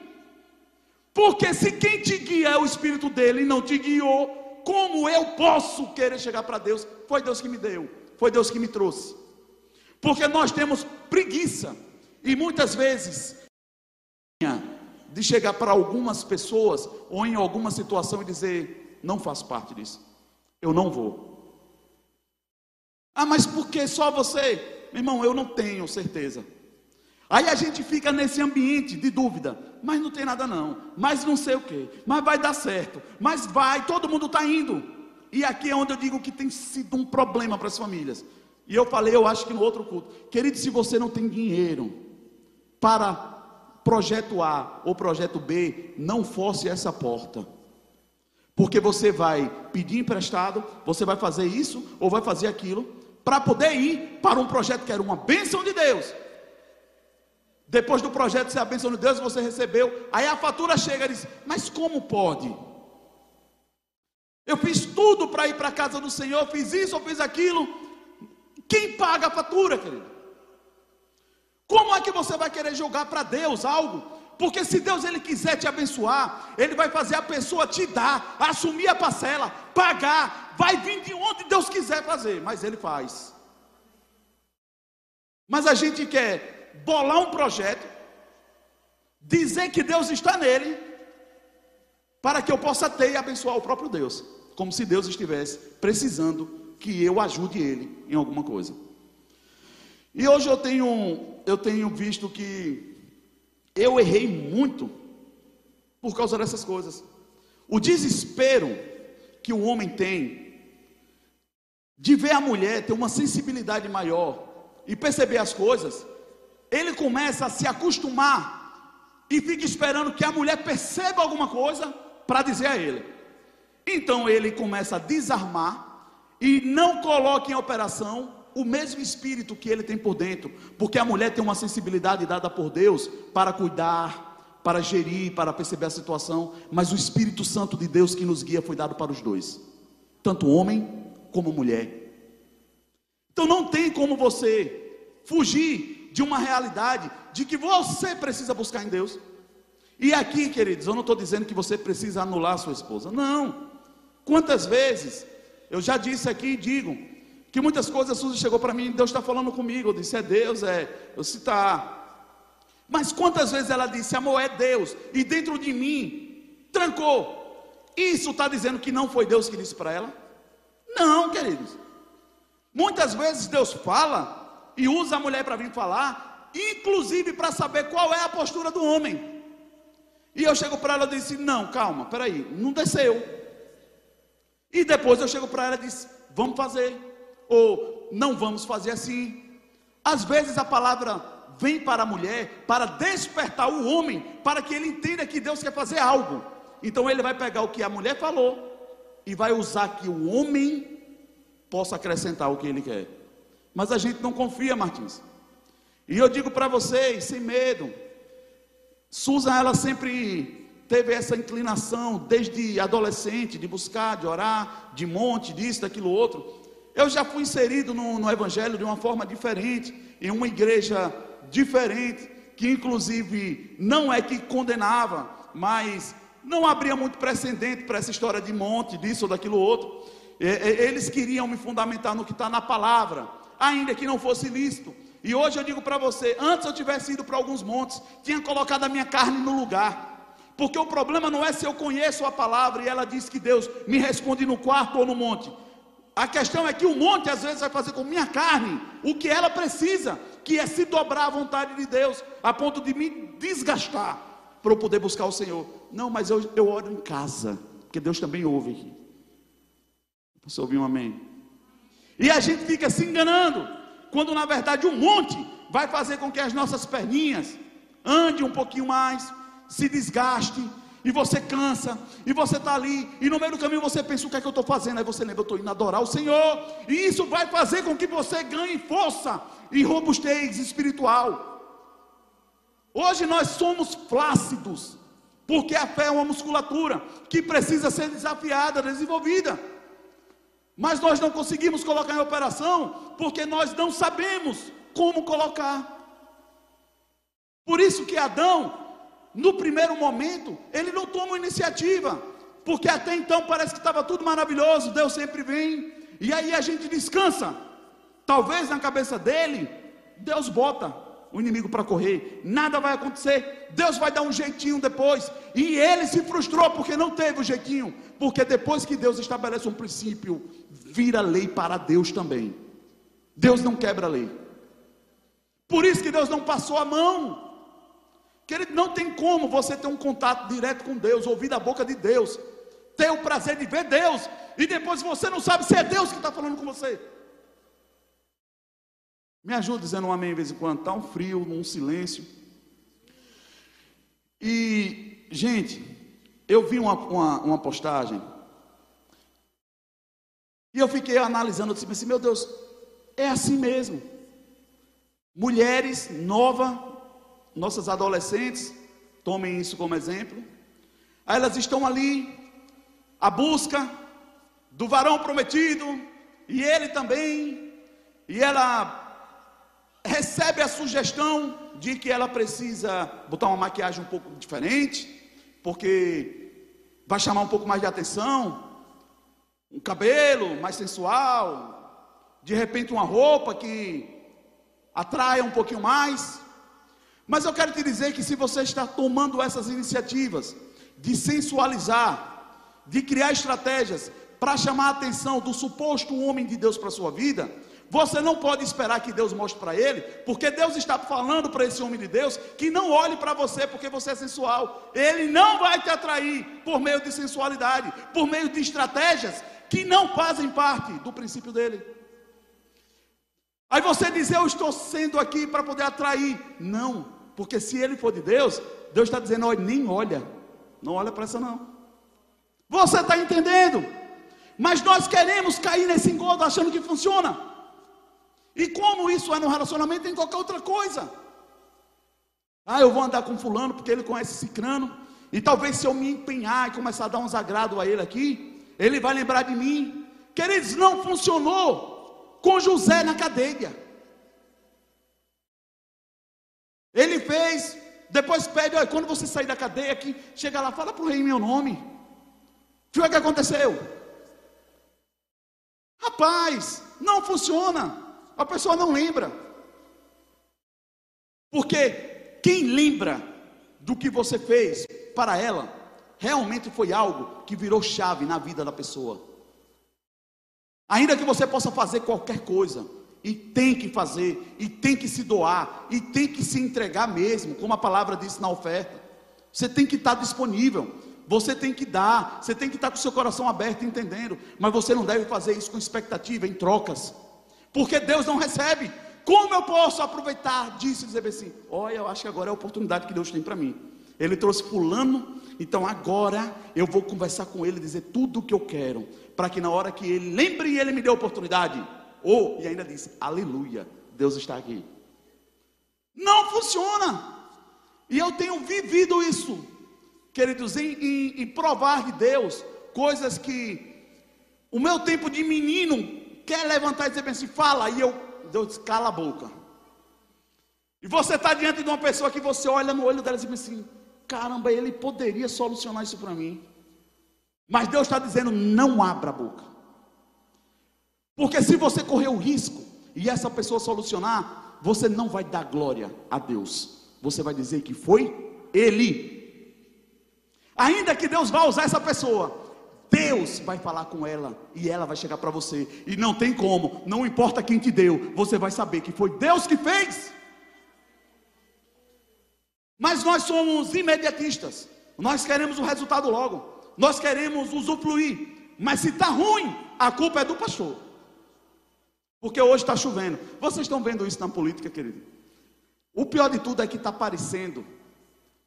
Porque se quem te guia é o Espírito dele e não te guiou, como eu posso querer chegar para Deus? Foi Deus que me deu, foi Deus que me trouxe. Porque nós temos preguiça, e muitas vezes, de chegar para algumas pessoas, ou em alguma situação e dizer: não faço parte disso. Eu não vou. Ah, mas por que só você? Meu irmão, eu não tenho certeza. Aí a gente fica nesse ambiente de dúvida, mas não tem nada não, mas não sei o que, mas vai dar certo, mas vai, todo mundo está indo. E aqui é onde eu digo que tem sido um problema para as famílias. E eu falei, eu acho que no outro culto, querido, se você não tem dinheiro para projeto A ou projeto B, não force essa porta. Porque você vai pedir emprestado, você vai fazer isso ou vai fazer aquilo, para poder ir para um projeto que era uma bênção de Deus. Depois do projeto ser a bênção de Deus, você recebeu. Aí a fatura chega e diz: Mas como pode? Eu fiz tudo para ir para a casa do Senhor, fiz isso, eu fiz aquilo. Quem paga a fatura, querido? Como é que você vai querer jogar para Deus algo? Porque se Deus ele quiser te abençoar, ele vai fazer a pessoa te dar, assumir a parcela, pagar, vai vir de onde Deus quiser fazer, mas ele faz. Mas a gente quer bolar um projeto, dizer que Deus está nele, para que eu possa ter e abençoar o próprio Deus como se Deus estivesse precisando que eu ajude ele em alguma coisa. E hoje eu tenho, eu tenho visto que eu errei muito por causa dessas coisas. O desespero que o homem tem de ver a mulher ter uma sensibilidade maior e perceber as coisas, ele começa a se acostumar e fica esperando que a mulher perceba alguma coisa para dizer a ele. Então ele começa a desarmar e não coloca em operação o mesmo espírito que ele tem por dentro, porque a mulher tem uma sensibilidade dada por Deus para cuidar, para gerir, para perceber a situação, mas o Espírito Santo de Deus que nos guia foi dado para os dois, tanto homem como mulher. Então não tem como você fugir de uma realidade de que você precisa buscar em Deus. E aqui, queridos, eu não estou dizendo que você precisa anular sua esposa, não. Quantas vezes eu já disse aqui e digo que muitas coisas Suzy chegou para mim, Deus está falando comigo. Eu disse, é Deus, é. Eu disse, tá. Mas quantas vezes ela disse, amor, é Deus, e dentro de mim trancou. Isso está dizendo que não foi Deus que disse para ela? Não, queridos. Muitas vezes Deus fala e usa a mulher para vir falar, inclusive para saber qual é a postura do homem. E eu chego para ela e disse: Não, calma, peraí, não desceu. E depois eu chego para ela e diz: vamos fazer, ou não vamos fazer assim. Às vezes a palavra vem para a mulher para despertar o homem, para que ele entenda que Deus quer fazer algo. Então ele vai pegar o que a mulher falou e vai usar que o homem possa acrescentar o que ele quer. Mas a gente não confia, Martins. E eu digo para vocês, sem medo, Susan ela sempre teve essa inclinação desde adolescente de buscar, de orar, de monte, disso, daquilo outro. Eu já fui inserido no, no Evangelho de uma forma diferente, em uma igreja diferente, que inclusive não é que condenava, mas não abria muito precedente para essa história de monte, disso ou daquilo outro. Eles queriam me fundamentar no que está na palavra, ainda que não fosse lícito. E hoje eu digo para você: antes eu tivesse ido para alguns montes, tinha colocado a minha carne no lugar. Porque o problema não é se eu conheço a palavra e ela diz que Deus me responde no quarto ou no monte. A questão é que o monte às vezes vai fazer com minha carne o que ela precisa, que é se dobrar à vontade de Deus, a ponto de me desgastar para eu poder buscar o Senhor. Não, mas eu, eu oro em casa, porque Deus também ouve aqui. Você ouviu um amém? E a gente fica se enganando, quando na verdade o monte vai fazer com que as nossas perninhas andem um pouquinho mais, se desgaste, e você cansa, e você está ali, e no meio do caminho você pensa: o que é que eu estou fazendo? Aí você lembra: eu estou indo adorar o Senhor, e isso vai fazer com que você ganhe força e robustez espiritual. Hoje nós somos flácidos, porque a fé é uma musculatura que precisa ser desafiada, desenvolvida. Mas nós não conseguimos colocar em operação porque nós não sabemos como colocar. Por isso que Adão no primeiro momento, ele não toma iniciativa, porque até então parece que estava tudo maravilhoso, Deus sempre vem, e aí a gente descansa. Talvez na cabeça dele, Deus bota o inimigo para correr, nada vai acontecer, Deus vai dar um jeitinho depois, e ele se frustrou porque não teve o jeitinho, porque depois que Deus estabelece um princípio, vira lei para Deus também. Deus não quebra a lei. Por isso que Deus não passou a mão. Querido, não tem como você ter um contato direto com Deus, ouvir da boca de Deus, ter o prazer de ver Deus, e depois você não sabe se é Deus que está falando com você. Me ajuda dizendo um amém de vez em quando, está um frio, um silêncio. E, gente, eu vi uma, uma, uma postagem, e eu fiquei analisando, eu disse assim, meu Deus, é assim mesmo. Mulheres novas, nossas adolescentes, tomem isso como exemplo. Elas estão ali, à busca do varão prometido, e ele também, e ela recebe a sugestão de que ela precisa botar uma maquiagem um pouco diferente, porque vai chamar um pouco mais de atenção, um cabelo mais sensual, de repente uma roupa que atraia um pouquinho mais. Mas eu quero te dizer que se você está tomando essas iniciativas de sensualizar, de criar estratégias para chamar a atenção do suposto homem de Deus para a sua vida, você não pode esperar que Deus mostre para ele, porque Deus está falando para esse homem de Deus que não olhe para você porque você é sensual. Ele não vai te atrair por meio de sensualidade, por meio de estratégias que não fazem parte do princípio dele. Aí você diz, eu estou sendo aqui para poder atrair. Não, porque se ele for de Deus, Deus está dizendo, olha, nem olha. Não olha para essa não. Você está entendendo? Mas nós queremos cair nesse engodo achando que funciona. E como isso é no relacionamento, em qualquer outra coisa. Ah, eu vou andar com fulano porque ele conhece cicrano. E talvez se eu me empenhar e começar a dar uns agrados a ele aqui, ele vai lembrar de mim. Queridos, não funcionou com José na cadeia. Ele fez, depois pede, olha, quando você sair da cadeia aqui, chega lá, fala para o rei meu nome. Viu o que aconteceu? Rapaz, não funciona. A pessoa não lembra. Porque quem lembra do que você fez para ela, realmente foi algo que virou chave na vida da pessoa. Ainda que você possa fazer qualquer coisa, e tem que fazer, e tem que se doar, e tem que se entregar mesmo, como a palavra disse na oferta. Você tem que estar disponível, você tem que dar, você tem que estar com o seu coração aberto, entendendo, mas você não deve fazer isso com expectativa, em trocas porque Deus não recebe. Como eu posso aproveitar disso e dizer assim: olha, eu acho que agora é a oportunidade que Deus tem para mim. Ele trouxe Fulano, então agora eu vou conversar com ele, dizer tudo o que eu quero, para que na hora que ele lembre e ele me dê a oportunidade, ou, oh, e ainda disse: aleluia, Deus está aqui. Não funciona. E eu tenho vivido isso, queridos, em, em, em provar de Deus coisas que o meu tempo de menino quer levantar e dizer assim, fala, e eu, Deus cala a boca. E você está diante de uma pessoa que você olha no olho dela e diz assim, caramba, ele poderia solucionar isso para mim. Mas Deus está dizendo, não abra a boca. Porque se você correr o risco e essa pessoa solucionar, você não vai dar glória a Deus. Você vai dizer que foi Ele. Ainda que Deus vá usar essa pessoa, Deus vai falar com ela e ela vai chegar para você. E não tem como, não importa quem te deu, você vai saber que foi Deus que fez. Mas nós somos imediatistas. Nós queremos o resultado logo. Nós queremos usufruir. Mas se está ruim, a culpa é do pastor. Porque hoje está chovendo. Vocês estão vendo isso na política, querido? O pior de tudo é que está aparecendo.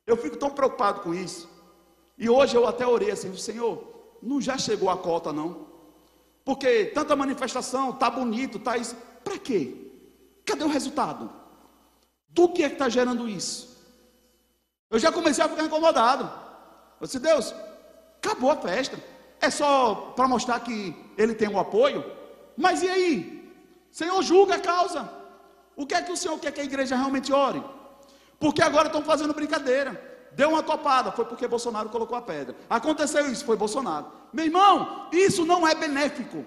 Eu fico tão preocupado com isso. E hoje eu até orei assim, Senhor, não já chegou a cota, não. Porque tanta manifestação, tá bonito, tá isso. Para quê? Cadê o resultado? Do que é que está gerando isso? Eu já comecei a ficar incomodado. Eu disse, Deus, acabou a festa. É só para mostrar que ele tem um apoio. Mas e aí? Senhor, julga a causa. O que é que o Senhor quer que a igreja realmente ore? Porque agora estão fazendo brincadeira. Deu uma topada, foi porque Bolsonaro colocou a pedra. Aconteceu isso, foi Bolsonaro. Meu irmão, isso não é benéfico.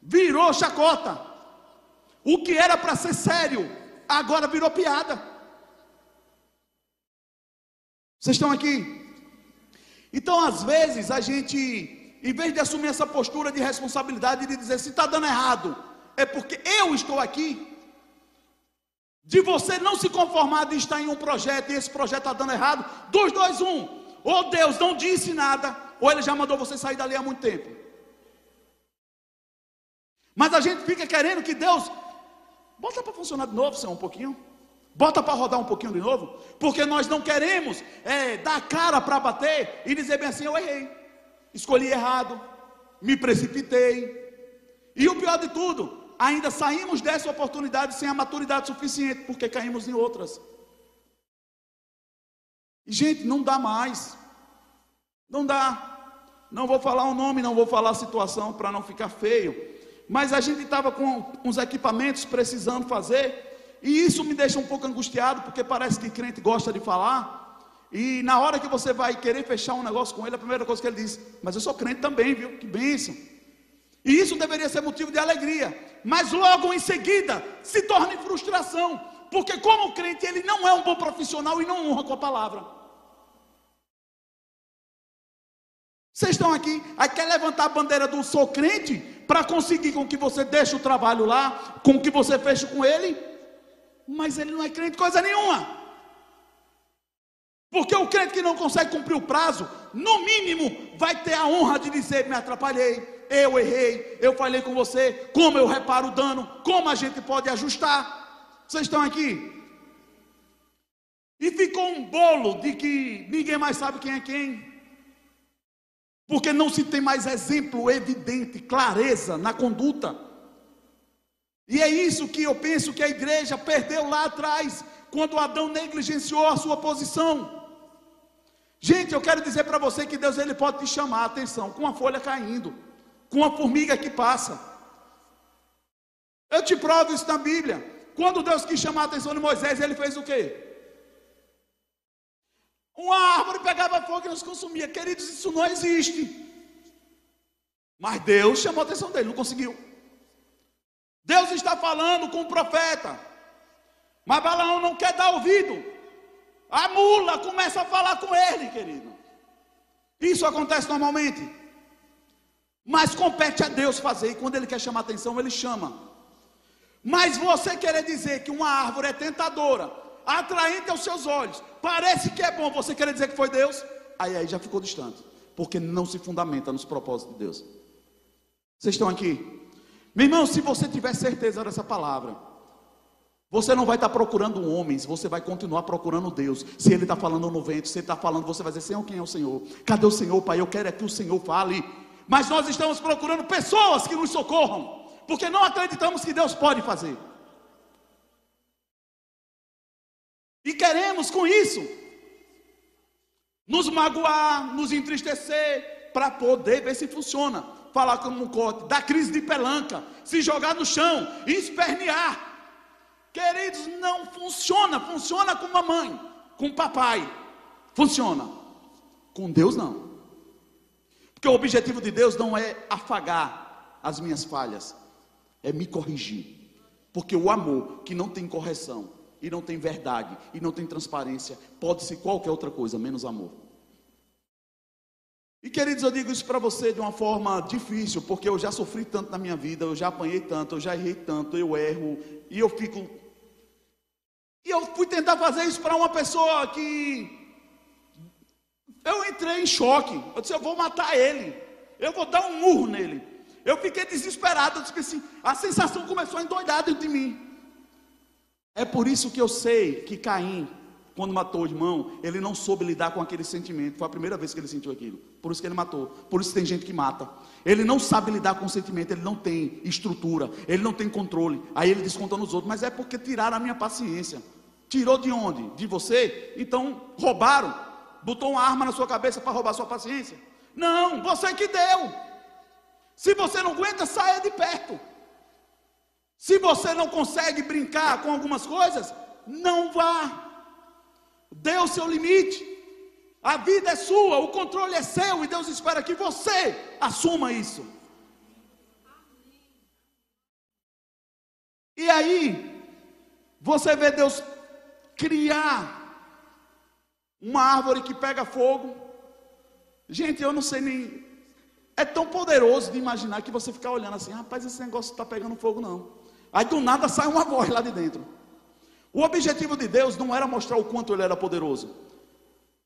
Virou chacota. O que era para ser sério, agora virou piada. Vocês estão aqui? Então, às vezes, a gente, em vez de assumir essa postura de responsabilidade de dizer se está dando errado, é porque eu estou aqui. De você não se conformar de estar em um projeto e esse projeto está dando errado, dos dois, um. Ou Deus não disse nada, ou Ele já mandou você sair dali há muito tempo. Mas a gente fica querendo que Deus bota para funcionar de novo, Senhor, um pouquinho. Bota para rodar um pouquinho de novo, porque nós não queremos é, dar cara para bater e dizer bem assim: eu errei, escolhi errado, me precipitei. E o pior de tudo, ainda saímos dessa oportunidade sem a maturidade suficiente, porque caímos em outras. E, gente, não dá mais. Não dá. Não vou falar o nome, não vou falar a situação para não ficar feio. Mas a gente estava com uns equipamentos precisando fazer, e isso me deixa um pouco angustiado, porque parece que crente gosta de falar. E na hora que você vai querer fechar um negócio com ele, a primeira coisa que ele diz: Mas eu sou crente também, viu? Que bênção. E isso deveria ser motivo de alegria, mas logo em seguida se torna em frustração, porque como crente ele não é um bom profissional e não honra com a palavra. Vocês estão aqui, aí quer levantar a bandeira do sou crente para conseguir com que você deixe o trabalho lá, com que você feche com ele, mas ele não é crente coisa nenhuma. Porque o crente que não consegue cumprir o prazo, no mínimo, vai ter a honra de dizer: me atrapalhei, eu errei, eu falei com você, como eu reparo o dano, como a gente pode ajustar. Vocês estão aqui? E ficou um bolo de que ninguém mais sabe quem é quem. Porque não se tem mais exemplo evidente, clareza na conduta. E é isso que eu penso que a igreja perdeu lá atrás, quando Adão negligenciou a sua posição. Gente, eu quero dizer para você que Deus ele pode te chamar a atenção com a folha caindo com uma formiga que passa. Eu te provo isso na Bíblia. Quando Deus quis chamar a atenção de Moisés, ele fez o quê? Uma árvore pegava fogo e nos consumia. Queridos, isso não existe. Mas Deus chamou a atenção dele, não conseguiu. Deus está falando com o profeta. Mas Balaão não quer dar ouvido. A mula começa a falar com ele, querido. Isso acontece normalmente. Mas compete a Deus fazer, e quando Ele quer chamar atenção, Ele chama. Mas você querer dizer que uma árvore é tentadora, atraente aos seus olhos, parece que é bom, você querer dizer que foi Deus, aí, aí já ficou distante, porque não se fundamenta nos propósitos de Deus. Vocês estão aqui? Meu irmão, se você tiver certeza dessa palavra, você não vai estar procurando homens, você vai continuar procurando Deus. Se Ele está falando no vento, se Ele está falando, você vai dizer: Senhor, quem é o Senhor? Cadê o Senhor, Pai? Eu quero é que o Senhor fale mas nós estamos procurando pessoas que nos socorram, porque não acreditamos que Deus pode fazer. E queremos com isso nos magoar, nos entristecer, para poder ver se funciona. Falar como um corte, da crise de pelanca, se jogar no chão, espernear. Queridos, não funciona. Funciona com mamãe, com papai. Funciona. Com Deus não. Porque o objetivo de Deus não é afagar as minhas falhas, é me corrigir. Porque o amor que não tem correção, e não tem verdade, e não tem transparência, pode ser qualquer outra coisa, menos amor. E queridos, eu digo isso para você de uma forma difícil, porque eu já sofri tanto na minha vida, eu já apanhei tanto, eu já errei tanto, eu erro, e eu fico. E eu fui tentar fazer isso para uma pessoa que eu entrei em choque. Eu disse: Eu vou matar ele. Eu vou dar um murro nele. Eu fiquei desesperado. Eu disse assim: A sensação começou a endoidar dentro de mim. É por isso que eu sei que Caim, quando matou o irmão, ele não soube lidar com aquele sentimento. Foi a primeira vez que ele sentiu aquilo. Por isso que ele matou. Por isso tem gente que mata. Ele não sabe lidar com o sentimento, ele não tem estrutura, ele não tem controle. Aí ele desconta nos outros, mas é porque tiraram a minha paciência. Tirou de onde? De você? Então roubaram botou uma arma na sua cabeça para roubar sua paciência. Não, você que deu. Se você não aguenta, saia de perto. Se você não consegue brincar com algumas coisas, não vá. Dê o seu limite. A vida é sua, o controle é seu e Deus espera que você assuma isso. E aí, você vê Deus criar uma árvore que pega fogo. Gente, eu não sei nem. É tão poderoso de imaginar que você ficar olhando assim, rapaz, esse negócio está pegando fogo, não. Aí do nada sai uma voz lá de dentro. O objetivo de Deus não era mostrar o quanto ele era poderoso.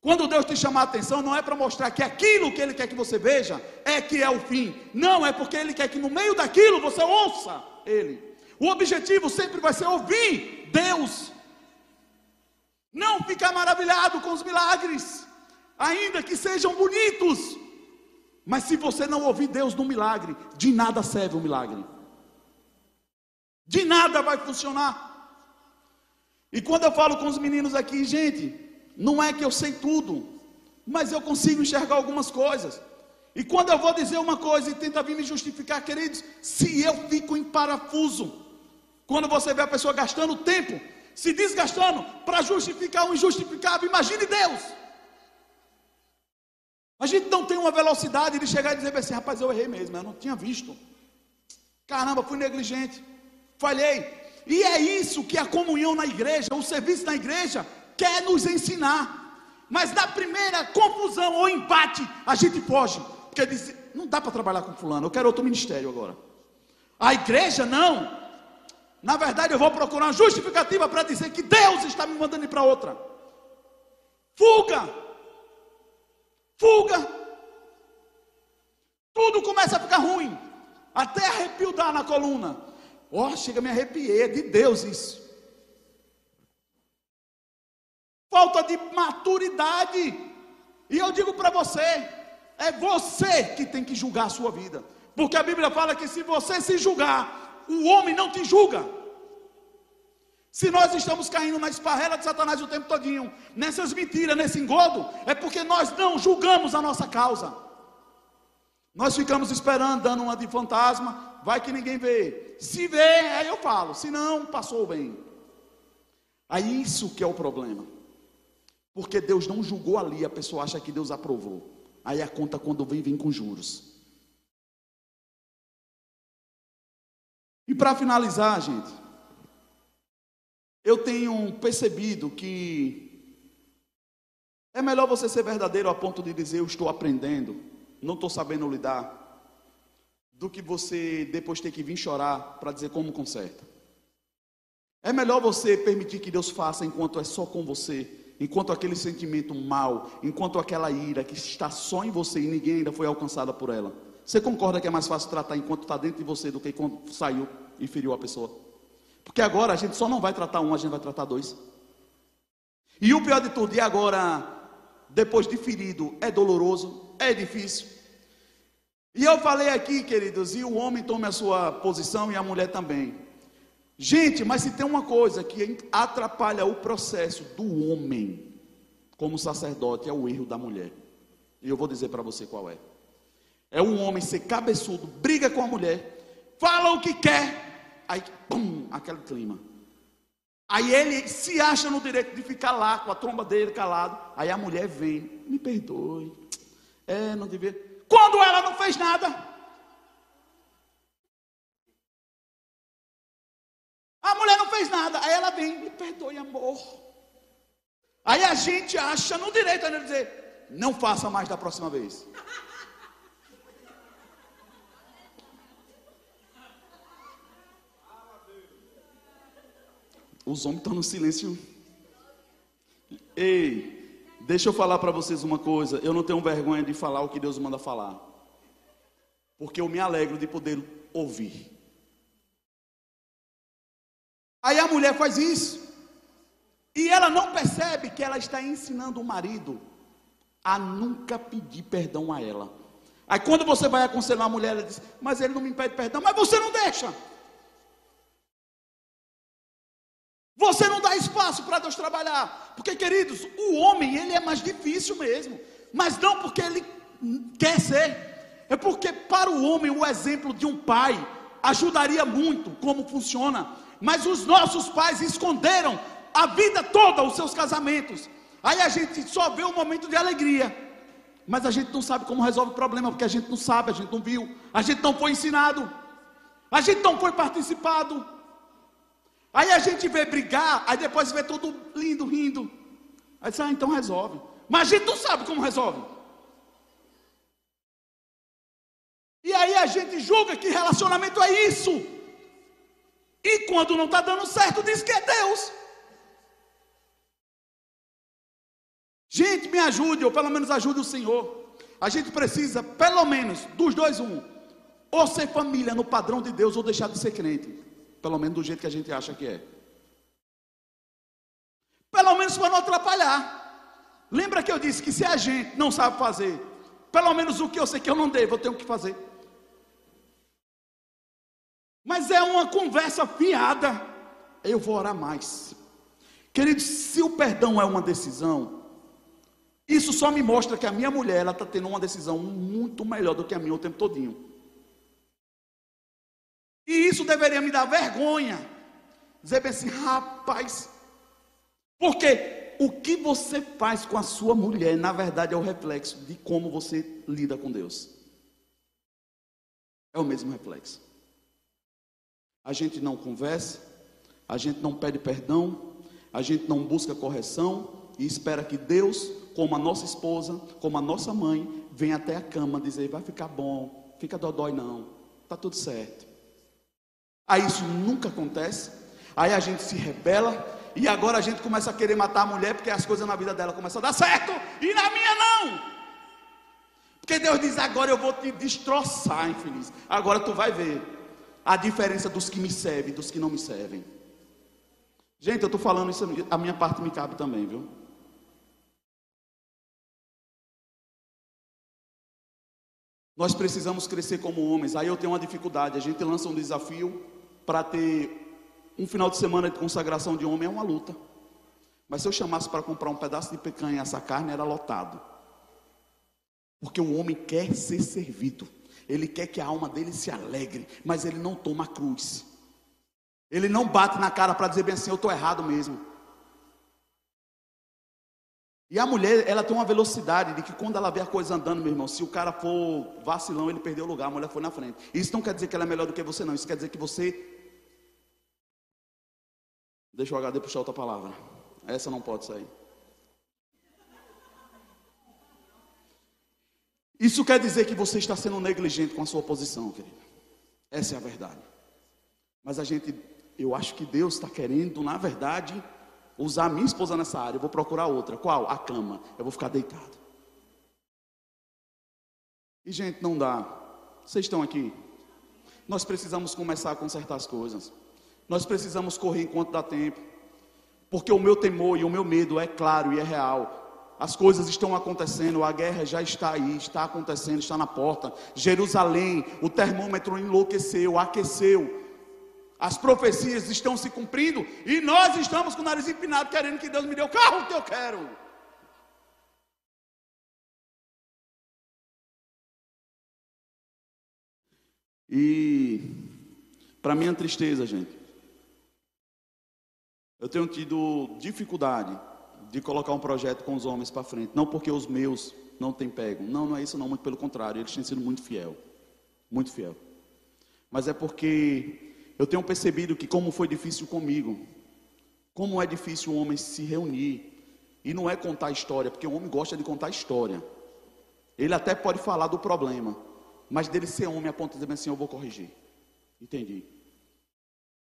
Quando Deus te chamar a atenção, não é para mostrar que aquilo que Ele quer que você veja é que é o fim. Não, é porque Ele quer que no meio daquilo você ouça Ele. O objetivo sempre vai ser ouvir Deus. Não ficar maravilhado com os milagres, ainda que sejam bonitos. Mas se você não ouvir Deus no milagre, de nada serve o milagre. De nada vai funcionar. E quando eu falo com os meninos aqui, gente, não é que eu sei tudo, mas eu consigo enxergar algumas coisas. E quando eu vou dizer uma coisa e tenta vir me justificar, queridos, se eu fico em parafuso, quando você vê a pessoa gastando tempo, se desgastando para justificar o injustificável, imagine Deus. A gente não tem uma velocidade de chegar e dizer assim, rapaz, eu errei mesmo, eu não tinha visto. Caramba, fui negligente, falhei. E é isso que a comunhão na igreja, o serviço na igreja, quer nos ensinar. Mas na primeira confusão ou embate, a gente foge. Porque diz: não dá para trabalhar com fulano, eu quero outro ministério agora. A igreja não. Na verdade, eu vou procurar uma justificativa para dizer que Deus está me mandando ir para outra. Fuga! Fuga! Tudo começa a ficar ruim. Até arrepio dar na coluna. Oh, chega, me arrepiei. É de Deus isso falta de maturidade. E eu digo para você, é você que tem que julgar a sua vida. Porque a Bíblia fala que se você se julgar, o homem não te julga. Se nós estamos caindo na esparrela de Satanás o tempo todinho, nessas mentiras, nesse engodo, é porque nós não julgamos a nossa causa. Nós ficamos esperando, dando uma de fantasma, vai que ninguém vê. Se vê, aí eu falo, se não, passou bem. Aí isso que é o problema. Porque Deus não julgou ali, a pessoa acha que Deus aprovou. Aí a conta quando vem, vem com juros. E para finalizar, gente, eu tenho percebido que é melhor você ser verdadeiro a ponto de dizer eu estou aprendendo, não estou sabendo lidar, do que você depois ter que vir chorar para dizer como conserta. É melhor você permitir que Deus faça enquanto é só com você enquanto aquele sentimento mal, enquanto aquela ira que está só em você e ninguém ainda foi alcançada por ela. Você concorda que é mais fácil tratar enquanto está dentro de você do que quando saiu e feriu a pessoa? Porque agora a gente só não vai tratar um, a gente vai tratar dois. E o pior de tudo, e agora, depois de ferido, é doloroso, é difícil. E eu falei aqui, queridos, e o homem tome a sua posição e a mulher também. Gente, mas se tem uma coisa que atrapalha o processo do homem como sacerdote, é o erro da mulher. E eu vou dizer para você qual é. É um homem ser cabeçudo, briga com a mulher, fala o que quer, aí, pum, aquele clima. Aí ele se acha no direito de ficar lá com a tromba dele calado. Aí a mulher vem, me perdoe. É, não devia. Quando ela não fez nada, A mulher não fez nada. Aí ela vem, me perdoe, amor. Aí a gente acha no direito de dizer: não faça mais da próxima vez. Os homens estão no silêncio. Ei, deixa eu falar para vocês uma coisa. Eu não tenho vergonha de falar o que Deus manda falar. Porque eu me alegro de poder ouvir. Aí a mulher faz isso. E ela não percebe que ela está ensinando o marido a nunca pedir perdão a ela. Aí quando você vai aconselhar a mulher, ela diz: Mas ele não me pede perdão, mas você não deixa. Você não dá espaço para Deus trabalhar. Porque, queridos, o homem, ele é mais difícil mesmo. Mas não porque ele quer ser. É porque para o homem o exemplo de um pai ajudaria muito como funciona mas os nossos pais esconderam a vida toda os seus casamentos. Aí a gente só vê um momento de alegria, mas a gente não sabe como resolve o problema, porque a gente não sabe, a gente não viu, a gente não foi ensinado, a gente não foi participado. Aí a gente vê brigar, aí depois vê tudo lindo, rindo. Aí diz, ah, então resolve. Mas a gente não sabe como resolve. E aí a gente julga que relacionamento é isso. E quando não está dando certo, diz que é Deus. Gente, me ajude, ou pelo menos ajude o Senhor. A gente precisa, pelo menos, dos dois, um. Ou ser família no padrão de Deus, ou deixar de ser crente. Pelo menos do jeito que a gente acha que é. Pelo menos para não atrapalhar. Lembra que eu disse que se a gente não sabe fazer, pelo menos o que eu sei que eu não devo, eu tenho que fazer. Mas é uma conversa fiada. Eu vou orar mais. Queridos, se o perdão é uma decisão, isso só me mostra que a minha mulher ela está tendo uma decisão muito melhor do que a minha o tempo todinho. E isso deveria me dar vergonha. Dizer bem assim, rapaz, porque o que você faz com a sua mulher, na verdade, é o reflexo de como você lida com Deus. É o mesmo reflexo. A gente não conversa, a gente não pede perdão, a gente não busca correção e espera que Deus como a nossa esposa, como a nossa mãe, vem até a cama dizer: vai ficar bom, fica dodói não, está tudo certo. Aí isso nunca acontece, aí a gente se rebela, e agora a gente começa a querer matar a mulher porque as coisas na vida dela começam a dar certo, e na minha não. Porque Deus diz: agora eu vou te destroçar, infeliz. Agora tu vai ver a diferença dos que me servem e dos que não me servem. Gente, eu estou falando isso, a minha parte me cabe também, viu? Nós precisamos crescer como homens. Aí eu tenho uma dificuldade. A gente lança um desafio para ter um final de semana de consagração de homem é uma luta. Mas se eu chamasse para comprar um pedaço de picanha, essa carne era lotado. Porque o homem quer ser servido. Ele quer que a alma dele se alegre, mas ele não toma a cruz. Ele não bate na cara para dizer bem assim, eu estou errado mesmo. E a mulher, ela tem uma velocidade de que quando ela vê a coisa andando, meu irmão, se o cara for vacilão, ele perdeu o lugar, a mulher foi na frente. Isso não quer dizer que ela é melhor do que você, não. Isso quer dizer que você. Deixa o HD puxar outra palavra. Essa não pode sair. Isso quer dizer que você está sendo negligente com a sua posição, querido. Essa é a verdade. Mas a gente, eu acho que Deus está querendo, na verdade, usar a minha esposa nessa área, eu vou procurar outra. Qual? A cama. Eu vou ficar deitado. E gente, não dá. Vocês estão aqui? Nós precisamos começar a consertar as coisas. Nós precisamos correr enquanto dá tempo. Porque o meu temor e o meu medo é claro e é real. As coisas estão acontecendo, a guerra já está aí, está acontecendo, está na porta. Jerusalém, o termômetro enlouqueceu, aqueceu. As profecias estão se cumprindo e nós estamos com o nariz empinado querendo que Deus me dê o carro que eu quero. E para minha tristeza, gente, eu tenho tido dificuldade de colocar um projeto com os homens para frente, não porque os meus não têm pego, não, não é isso não, muito pelo contrário, eles têm sido muito fiel, muito fiel. Mas é porque eu tenho percebido que como foi difícil comigo, como é difícil o homem se reunir. E não é contar história, porque o homem gosta de contar história. Ele até pode falar do problema, mas dele ser homem a ponto assim, eu vou corrigir. Entendi.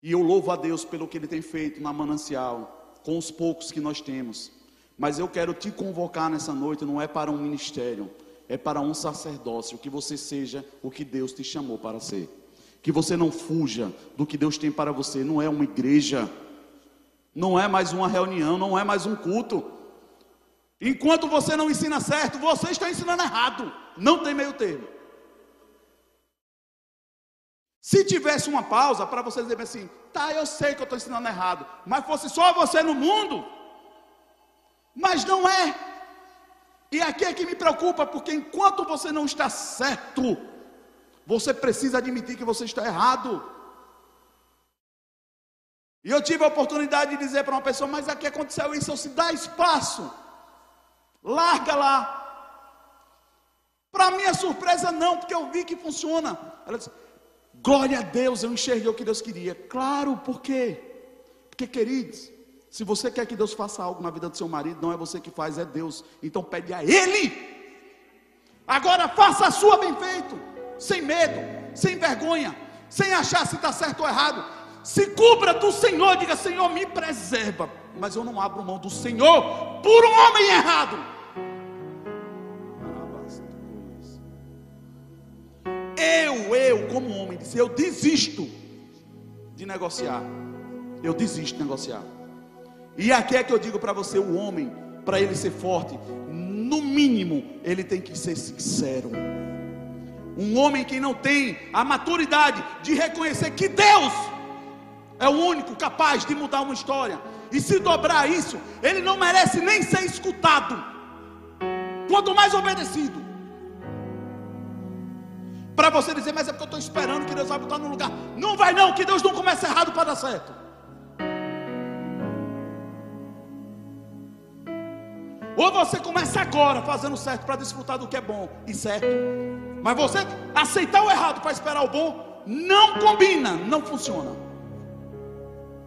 E eu louvo a Deus pelo que ele tem feito na manancial, com os poucos que nós temos. Mas eu quero te convocar nessa noite, não é para um ministério, é para um sacerdócio, que você seja o que Deus te chamou para ser que você não fuja do que Deus tem para você. Não é uma igreja, não é mais uma reunião, não é mais um culto. Enquanto você não ensina certo, você está ensinando errado. Não tem meio termo. Se tivesse uma pausa para você dizer assim, tá, eu sei que eu estou ensinando errado, mas fosse só você no mundo, mas não é. E aqui é que me preocupa, porque enquanto você não está certo, você precisa admitir que você está errado. E eu tive a oportunidade de dizer para uma pessoa, mas aqui aconteceu isso, eu se dá espaço. Larga lá. Para minha surpresa, não, porque eu vi que funciona. Ela disse, glória a Deus, eu enxerguei o que Deus queria. Claro, por quê? Porque, queridos, se você quer que Deus faça algo na vida do seu marido, não é você que faz, é Deus. Então pede a Ele. Agora faça a sua bem feito sem medo, sem vergonha, sem achar se está certo ou errado. Se cubra do Senhor, diga: Senhor, me preserva. Mas eu não abro mão do Senhor por um homem errado. Chego, eu como homem, disse, eu desisto de negociar. Eu desisto de negociar. E aqui é que eu digo para você, o homem, para ele ser forte, no mínimo, ele tem que ser sincero. Um homem que não tem a maturidade de reconhecer que Deus é o único capaz de mudar uma história. E se dobrar isso, ele não merece nem ser escutado. Quanto mais obedecido. Para você dizer, mas é porque eu estou esperando que Deus vai botar no lugar. Não vai não, que Deus não começa errado para dar certo. Ou você começa agora fazendo certo para desfrutar do que é bom e certo. Mas você aceitar o errado para esperar o bom, não combina, não funciona.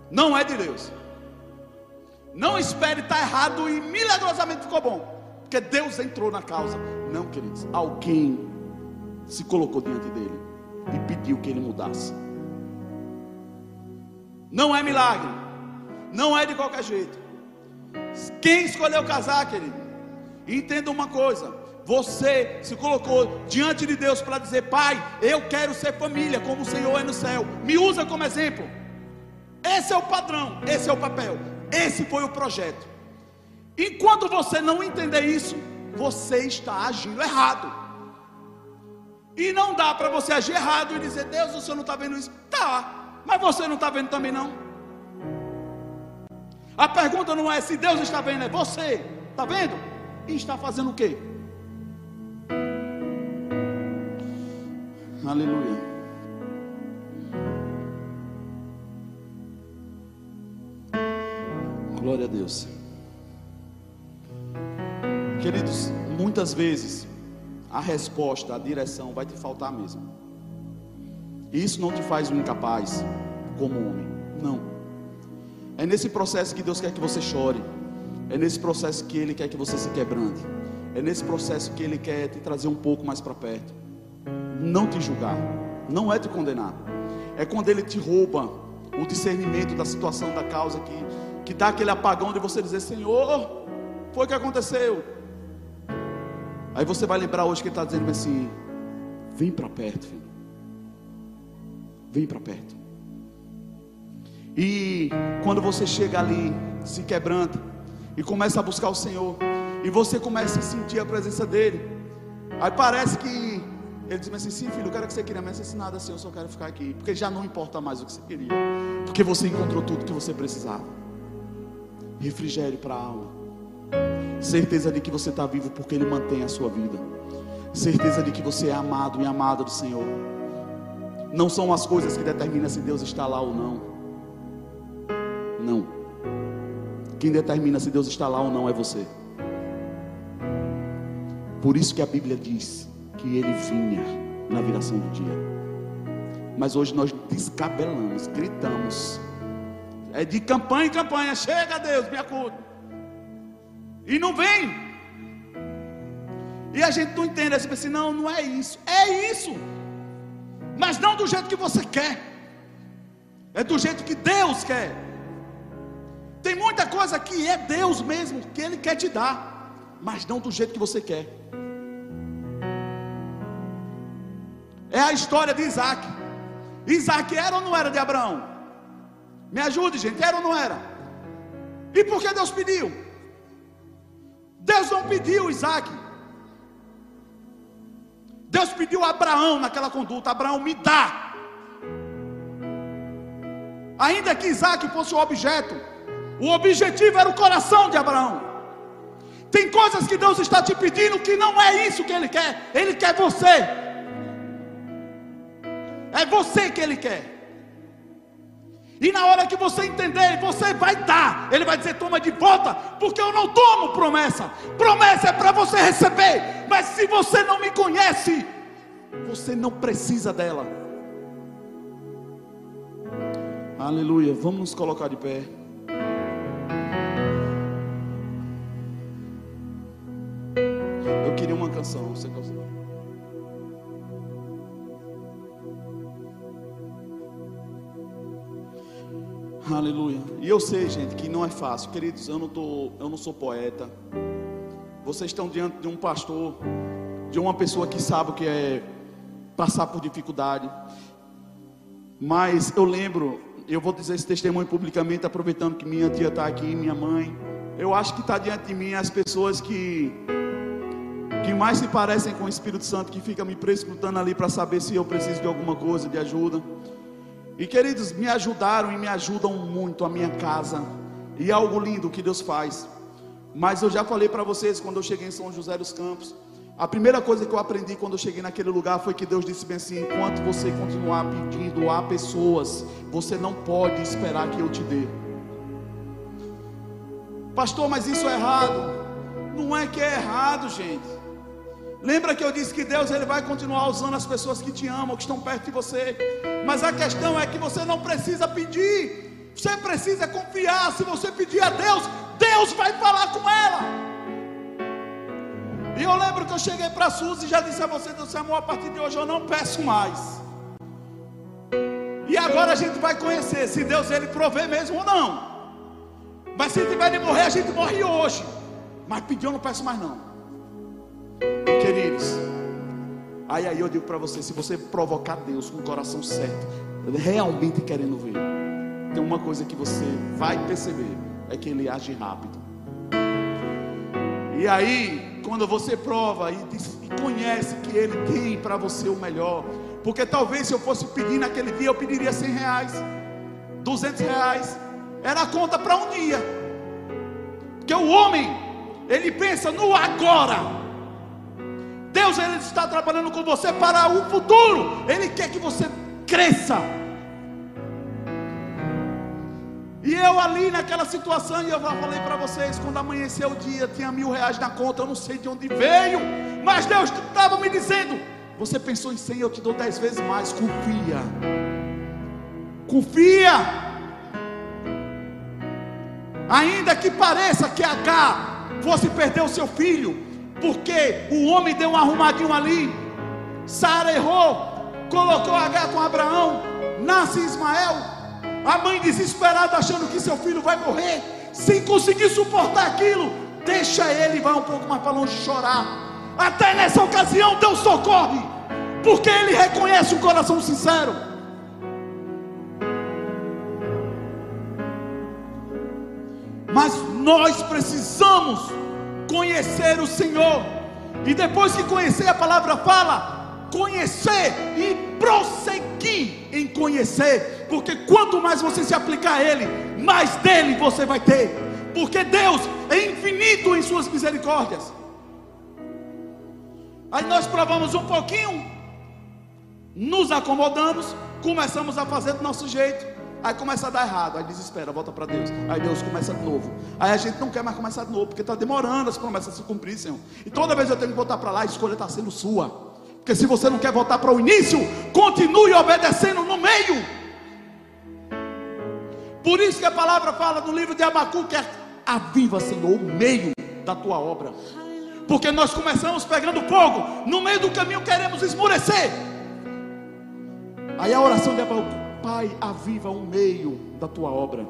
Não é de Deus. Não espere estar errado e milagrosamente ficou bom. Porque Deus entrou na causa. Não, queridos. Alguém se colocou diante dele e pediu que ele mudasse. Não é milagre. Não é de qualquer jeito. Quem escolheu casar, querido? Entenda uma coisa: você se colocou diante de Deus para dizer, Pai, eu quero ser família, como o Senhor é no céu. Me usa como exemplo. Esse é o padrão, esse é o papel, esse foi o projeto. Enquanto você não entender isso, você está agindo errado. E não dá para você agir errado e dizer, Deus, o Senhor não está vendo isso. Tá, mas você não está vendo também não. A pergunta não é se Deus está vendo, é você. Está vendo? E está fazendo o quê? Aleluia. Glória a Deus. Queridos, muitas vezes a resposta, a direção vai te faltar mesmo. Isso não te faz um incapaz como homem. Não. É nesse processo que Deus quer que você chore. É nesse processo que Ele quer que você se quebrante. É nesse processo que Ele quer te trazer um pouco mais para perto. Não te julgar. Não é te condenar. É quando Ele te rouba o discernimento da situação, da causa, que, que dá aquele apagão de você dizer: Senhor, foi o que aconteceu. Aí você vai lembrar hoje que Ele está dizendo assim: Vem para perto, filho. Vem para perto. E quando você chega ali, se quebranta e começa a buscar o Senhor, e você começa a sentir a presença dEle, aí parece que ele diz assim: sim, filho, eu quero que você queria, assim, nada assim, eu só quero ficar aqui, porque já não importa mais o que você queria, porque você encontrou tudo que você precisava refrigério para a alma, certeza de que você está vivo porque Ele mantém a sua vida, certeza de que você é amado e amado do Senhor. Não são as coisas que determinam se Deus está lá ou não. Não. Quem determina se Deus está lá ou não é você. Por isso que a Bíblia diz que ele vinha na viração do dia. Mas hoje nós descabelamos, gritamos. É de campanha em campanha. Chega, Deus, me acude. E não vem. E a gente não entende. Assim, assim, não, não é isso. É isso. Mas não do jeito que você quer. É do jeito que Deus quer. Tem muita coisa que é Deus mesmo que Ele quer te dar, mas não do jeito que você quer. É a história de Isaac. Isaac era ou não era de Abraão? Me ajude, gente, era ou não era? E por que Deus pediu? Deus não pediu Isaac. Deus pediu a Abraão naquela conduta: Abraão, me dá. Ainda que Isaac fosse o objeto, o objetivo era o coração de Abraão. Tem coisas que Deus está te pedindo que não é isso que Ele quer. Ele quer você. É você que Ele quer. E na hora que você entender, você vai dar. Ele vai dizer: toma de volta, porque eu não tomo promessa. Promessa é para você receber. Mas se você não me conhece, você não precisa dela. Aleluia. Vamos nos colocar de pé. queria uma canção. Você consegue? Aleluia. E eu sei, gente, que não é fácil. Queridos, eu não, tô, eu não sou poeta. Vocês estão diante de um pastor, de uma pessoa que sabe o que é passar por dificuldade. Mas eu lembro, eu vou dizer esse testemunho publicamente, aproveitando que minha tia está aqui, minha mãe. Eu acho que está diante de mim as pessoas que que mais se parecem com o Espírito Santo, que fica me prescrutando ali para saber se eu preciso de alguma coisa, de ajuda. E queridos, me ajudaram e me ajudam muito a minha casa. E é algo lindo que Deus faz. Mas eu já falei para vocês quando eu cheguei em São José dos Campos, a primeira coisa que eu aprendi quando eu cheguei naquele lugar foi que Deus disse bem assim: enquanto você continuar pedindo a pessoas, você não pode esperar que eu te dê. Pastor, mas isso é errado. Não é que é errado, gente. Lembra que eu disse que Deus ele vai continuar usando as pessoas que te amam, que estão perto de você. Mas a questão é que você não precisa pedir. Você precisa confiar. Se você pedir a Deus, Deus vai falar com ela. E eu lembro que eu cheguei para a Suzy e já disse a você, Deus amor, a partir de hoje eu não peço mais. E agora a gente vai conhecer se Deus ele provê mesmo ou não. Mas se tiver de morrer, a gente morre hoje. Mas pedir eu não peço mais não. Queridos, aí aí eu digo para você, se você provocar Deus com o coração certo, realmente querendo ver, tem uma coisa que você vai perceber, é que ele age rápido. E aí, quando você prova e, e conhece que Ele tem para você o melhor, porque talvez se eu fosse pedir naquele dia, eu pediria 100 reais, 200 reais, era a conta para um dia, porque o homem, ele pensa no agora. Deus ele está trabalhando com você para o futuro. Ele quer que você cresça. E eu ali naquela situação, e eu falei para vocês, quando amanheceu o dia, tinha mil reais na conta, eu não sei de onde veio, mas Deus estava me dizendo: Você pensou em cem, eu te dou dez vezes mais, confia, confia, ainda que pareça que H fosse perder o seu filho, porque o homem deu um arrumadinho ali, Sara errou, colocou H com Abraão, nasce Ismael, a mãe desesperada, achando que seu filho vai morrer, sem conseguir suportar aquilo, deixa ele, vai um pouco mais para longe chorar. Até nessa ocasião, Deus socorre, porque ele reconhece o coração sincero. Mas nós precisamos conhecer o Senhor, e depois que conhecer, a palavra fala, conhecer e prosseguir em conhecer. Porque quanto mais você se aplicar a Ele, mais dele você vai ter, porque Deus é infinito em Suas misericórdias. Aí nós provamos um pouquinho, nos acomodamos, começamos a fazer do nosso jeito, aí começa a dar errado, aí desespera, volta para Deus, aí Deus começa de novo, aí a gente não quer mais começar de novo, porque está demorando as promessas a se cumprir, Senhor, e toda vez eu tenho que voltar para lá, a escolha está sendo sua, porque se você não quer voltar para o início, continue obedecendo no meio. Por isso que a palavra fala no livro de Abacuque: é, aviva, Senhor, o meio da tua obra. Porque nós começamos pegando fogo, no meio do caminho queremos esmurecer. Aí a oração de Abacuque: Pai, aviva o meio da tua obra.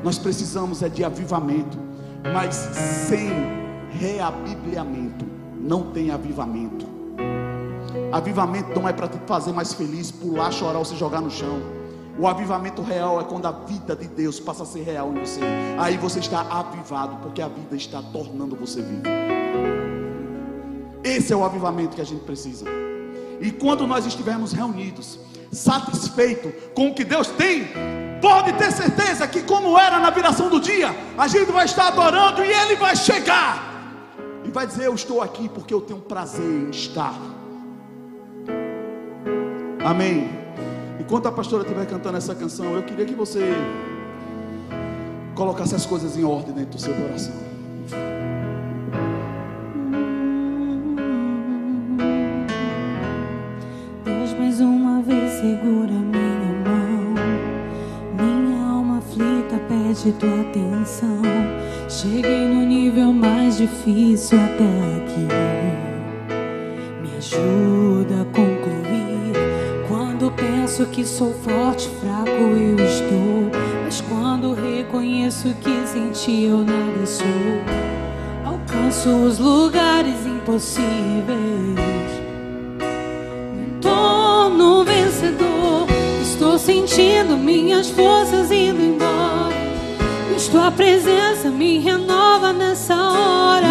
Nós precisamos é de avivamento, mas sem reabibliamento não tem avivamento. Avivamento não é para te fazer mais feliz, pular, chorar ou se jogar no chão. O avivamento real é quando a vida de Deus passa a ser real em você. Aí você está avivado, porque a vida está tornando você vivo. Esse é o avivamento que a gente precisa. E quando nós estivermos reunidos, satisfeito com o que Deus tem, pode ter certeza que, como era na viração do dia, a gente vai estar adorando e Ele vai chegar e vai dizer: Eu estou aqui porque eu tenho prazer em estar. Amém. Enquanto a pastora estiver cantando essa canção, eu queria que você colocasse as coisas em ordem dentro do seu coração. de tua atenção. Cheguei no nível mais difícil até aqui. Me ajuda a concluir. Quando penso que sou forte, fraco eu estou. Mas quando reconheço que senti eu nada sou, alcanço os lugares impossíveis. Me torno vencedor. Estou sentindo minhas forças indo em tua presença me renova nessa hora.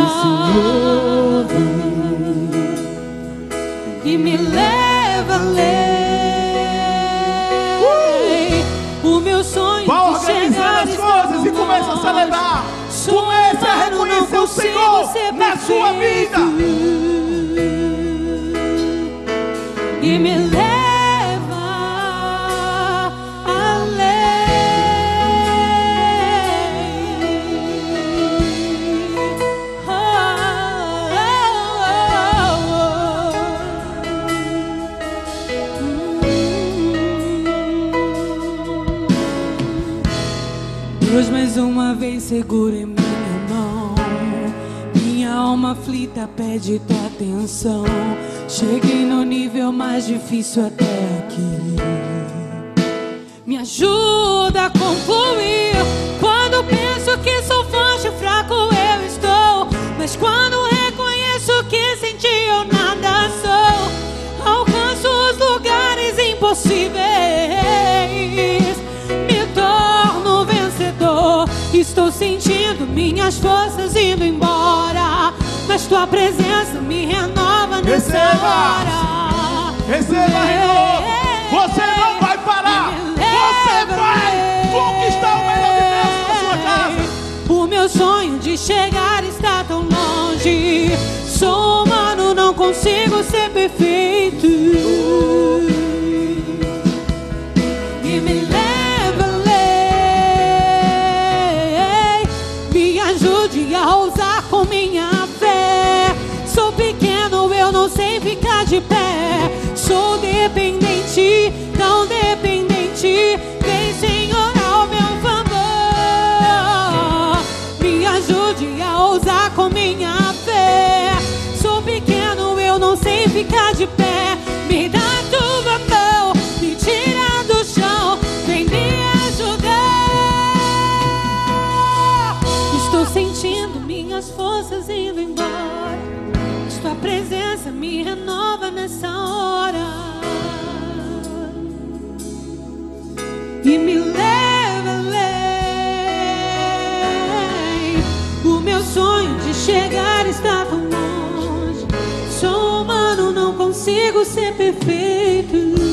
E me leva além. O meu sonho chegar organizando as coisas e começa a celebrar. Comece a reconhecer o Senhor na sua perfeito. E me leva em minha mão. Minha alma aflita pede tua atenção. Cheguei no nível mais difícil até aqui. Me ajuda a concluir. Quando penso que sou forte, fraco eu estou. Mas quando minhas forças indo embora. Mas tua presença me renova nessa Receba! hora. Receba, renovo. Você não vai parar. Você vai conquistar o melhor de Deus na sua casa. O meu sonho de chegar está tão longe. Sou humano, não consigo ser perfeito. De pé. Sou dependente, tão dependente. Vem, Senhor, ao meu favor. Me ajude a ousar com minha fé. Sou pequeno, eu não sei ficar de pé. Renova nessa hora. E me leva além. O meu sonho de chegar está tão longe. Sou humano, não consigo ser perfeito.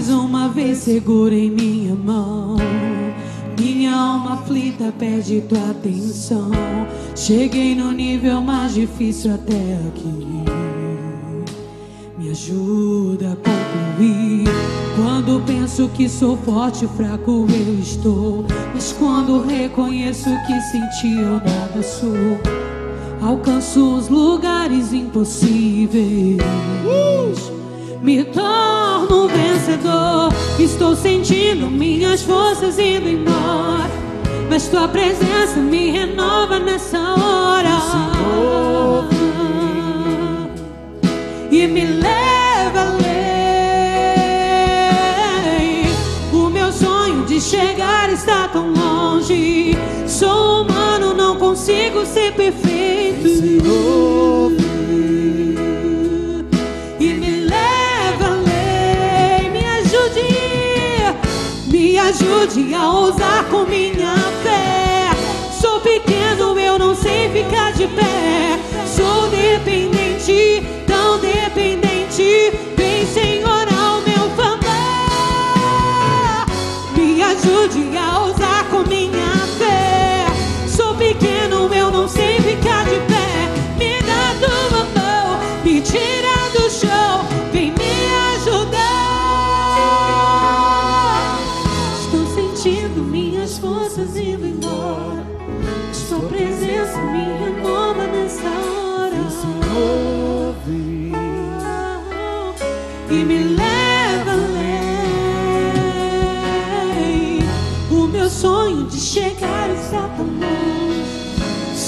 Mais uma vez segura em minha mão. Minha alma aflita pede tua atenção. Cheguei no nível mais difícil até aqui. Me ajuda a concluir. Quando penso que sou forte, fraco eu estou. Mas quando reconheço que sem ti eu nada sou, alcanço os lugares impossíveis. Me torno vencedor. Estou sentindo minhas forças indo embora. Mas tua presença me renova nessa hora. E me leva além. O meu sonho de chegar está tão longe. Sou humano, não consigo ser perfeito. E ajude a ousar com minha fé. Sou pequeno, eu não sei ficar de pé. Sou dependente, tão dependente. Vem, Senhor,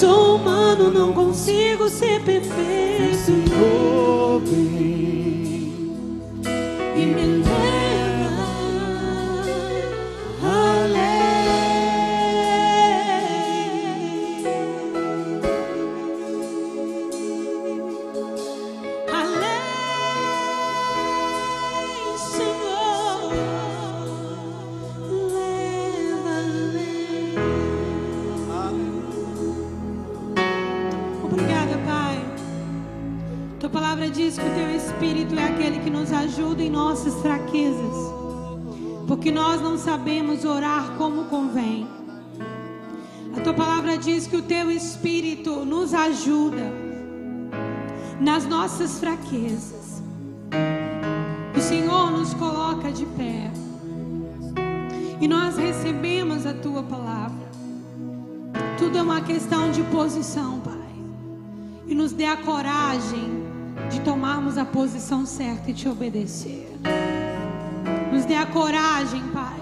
sou humano, não consigo ser perfeito. Bem. Sabemos orar como convém. A tua palavra diz que o teu Espírito nos ajuda nas nossas fraquezas. O Senhor nos coloca de pé e nós recebemos a tua palavra. Tudo é uma questão de posição, Pai. E nos dê a coragem de tomarmos a posição certa e te obedecer. Nos dê a coragem, Pai,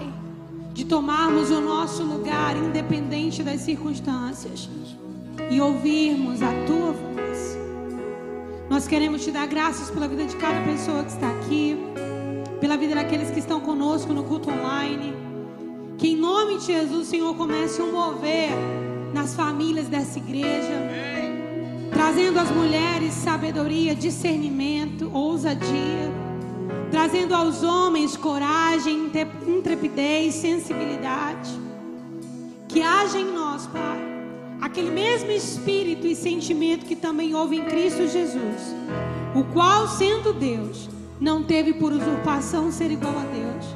de tomarmos o nosso lugar, independente das circunstâncias, e ouvirmos a tua voz. Nós queremos te dar graças pela vida de cada pessoa que está aqui, pela vida daqueles que estão conosco no culto online. Que em nome de Jesus, Senhor, comece a mover nas famílias dessa igreja, trazendo às mulheres sabedoria, discernimento, ousadia, trazendo aos homens coragem, intrepidez, sensibilidade. Que haja em nós, Pai, aquele mesmo espírito e sentimento que também houve em Cristo Jesus, o qual, sendo Deus, não teve por usurpação ser igual a Deus,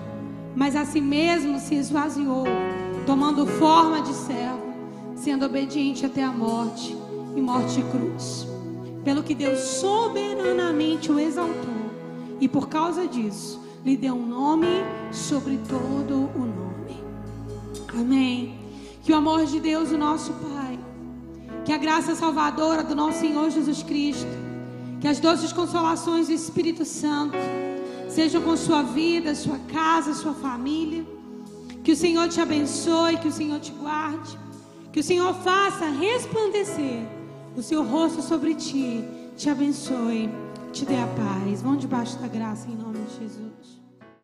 mas a si mesmo se esvaziou, tomando forma de servo, sendo obediente até a morte e morte cruz. Pelo que Deus soberanamente o exaltou, e por causa disso lhe deu um nome sobre todo o nome. Amém. Que o amor de Deus, o nosso Pai, que a graça salvadora do nosso Senhor Jesus Cristo, que as doces consolações do Espírito Santo sejam com sua vida, sua casa, sua família. Que o Senhor te abençoe, que o Senhor te guarde, que o Senhor faça resplandecer o seu rosto sobre ti, te abençoe, te dê a paz. Vão debaixo da graça em nome.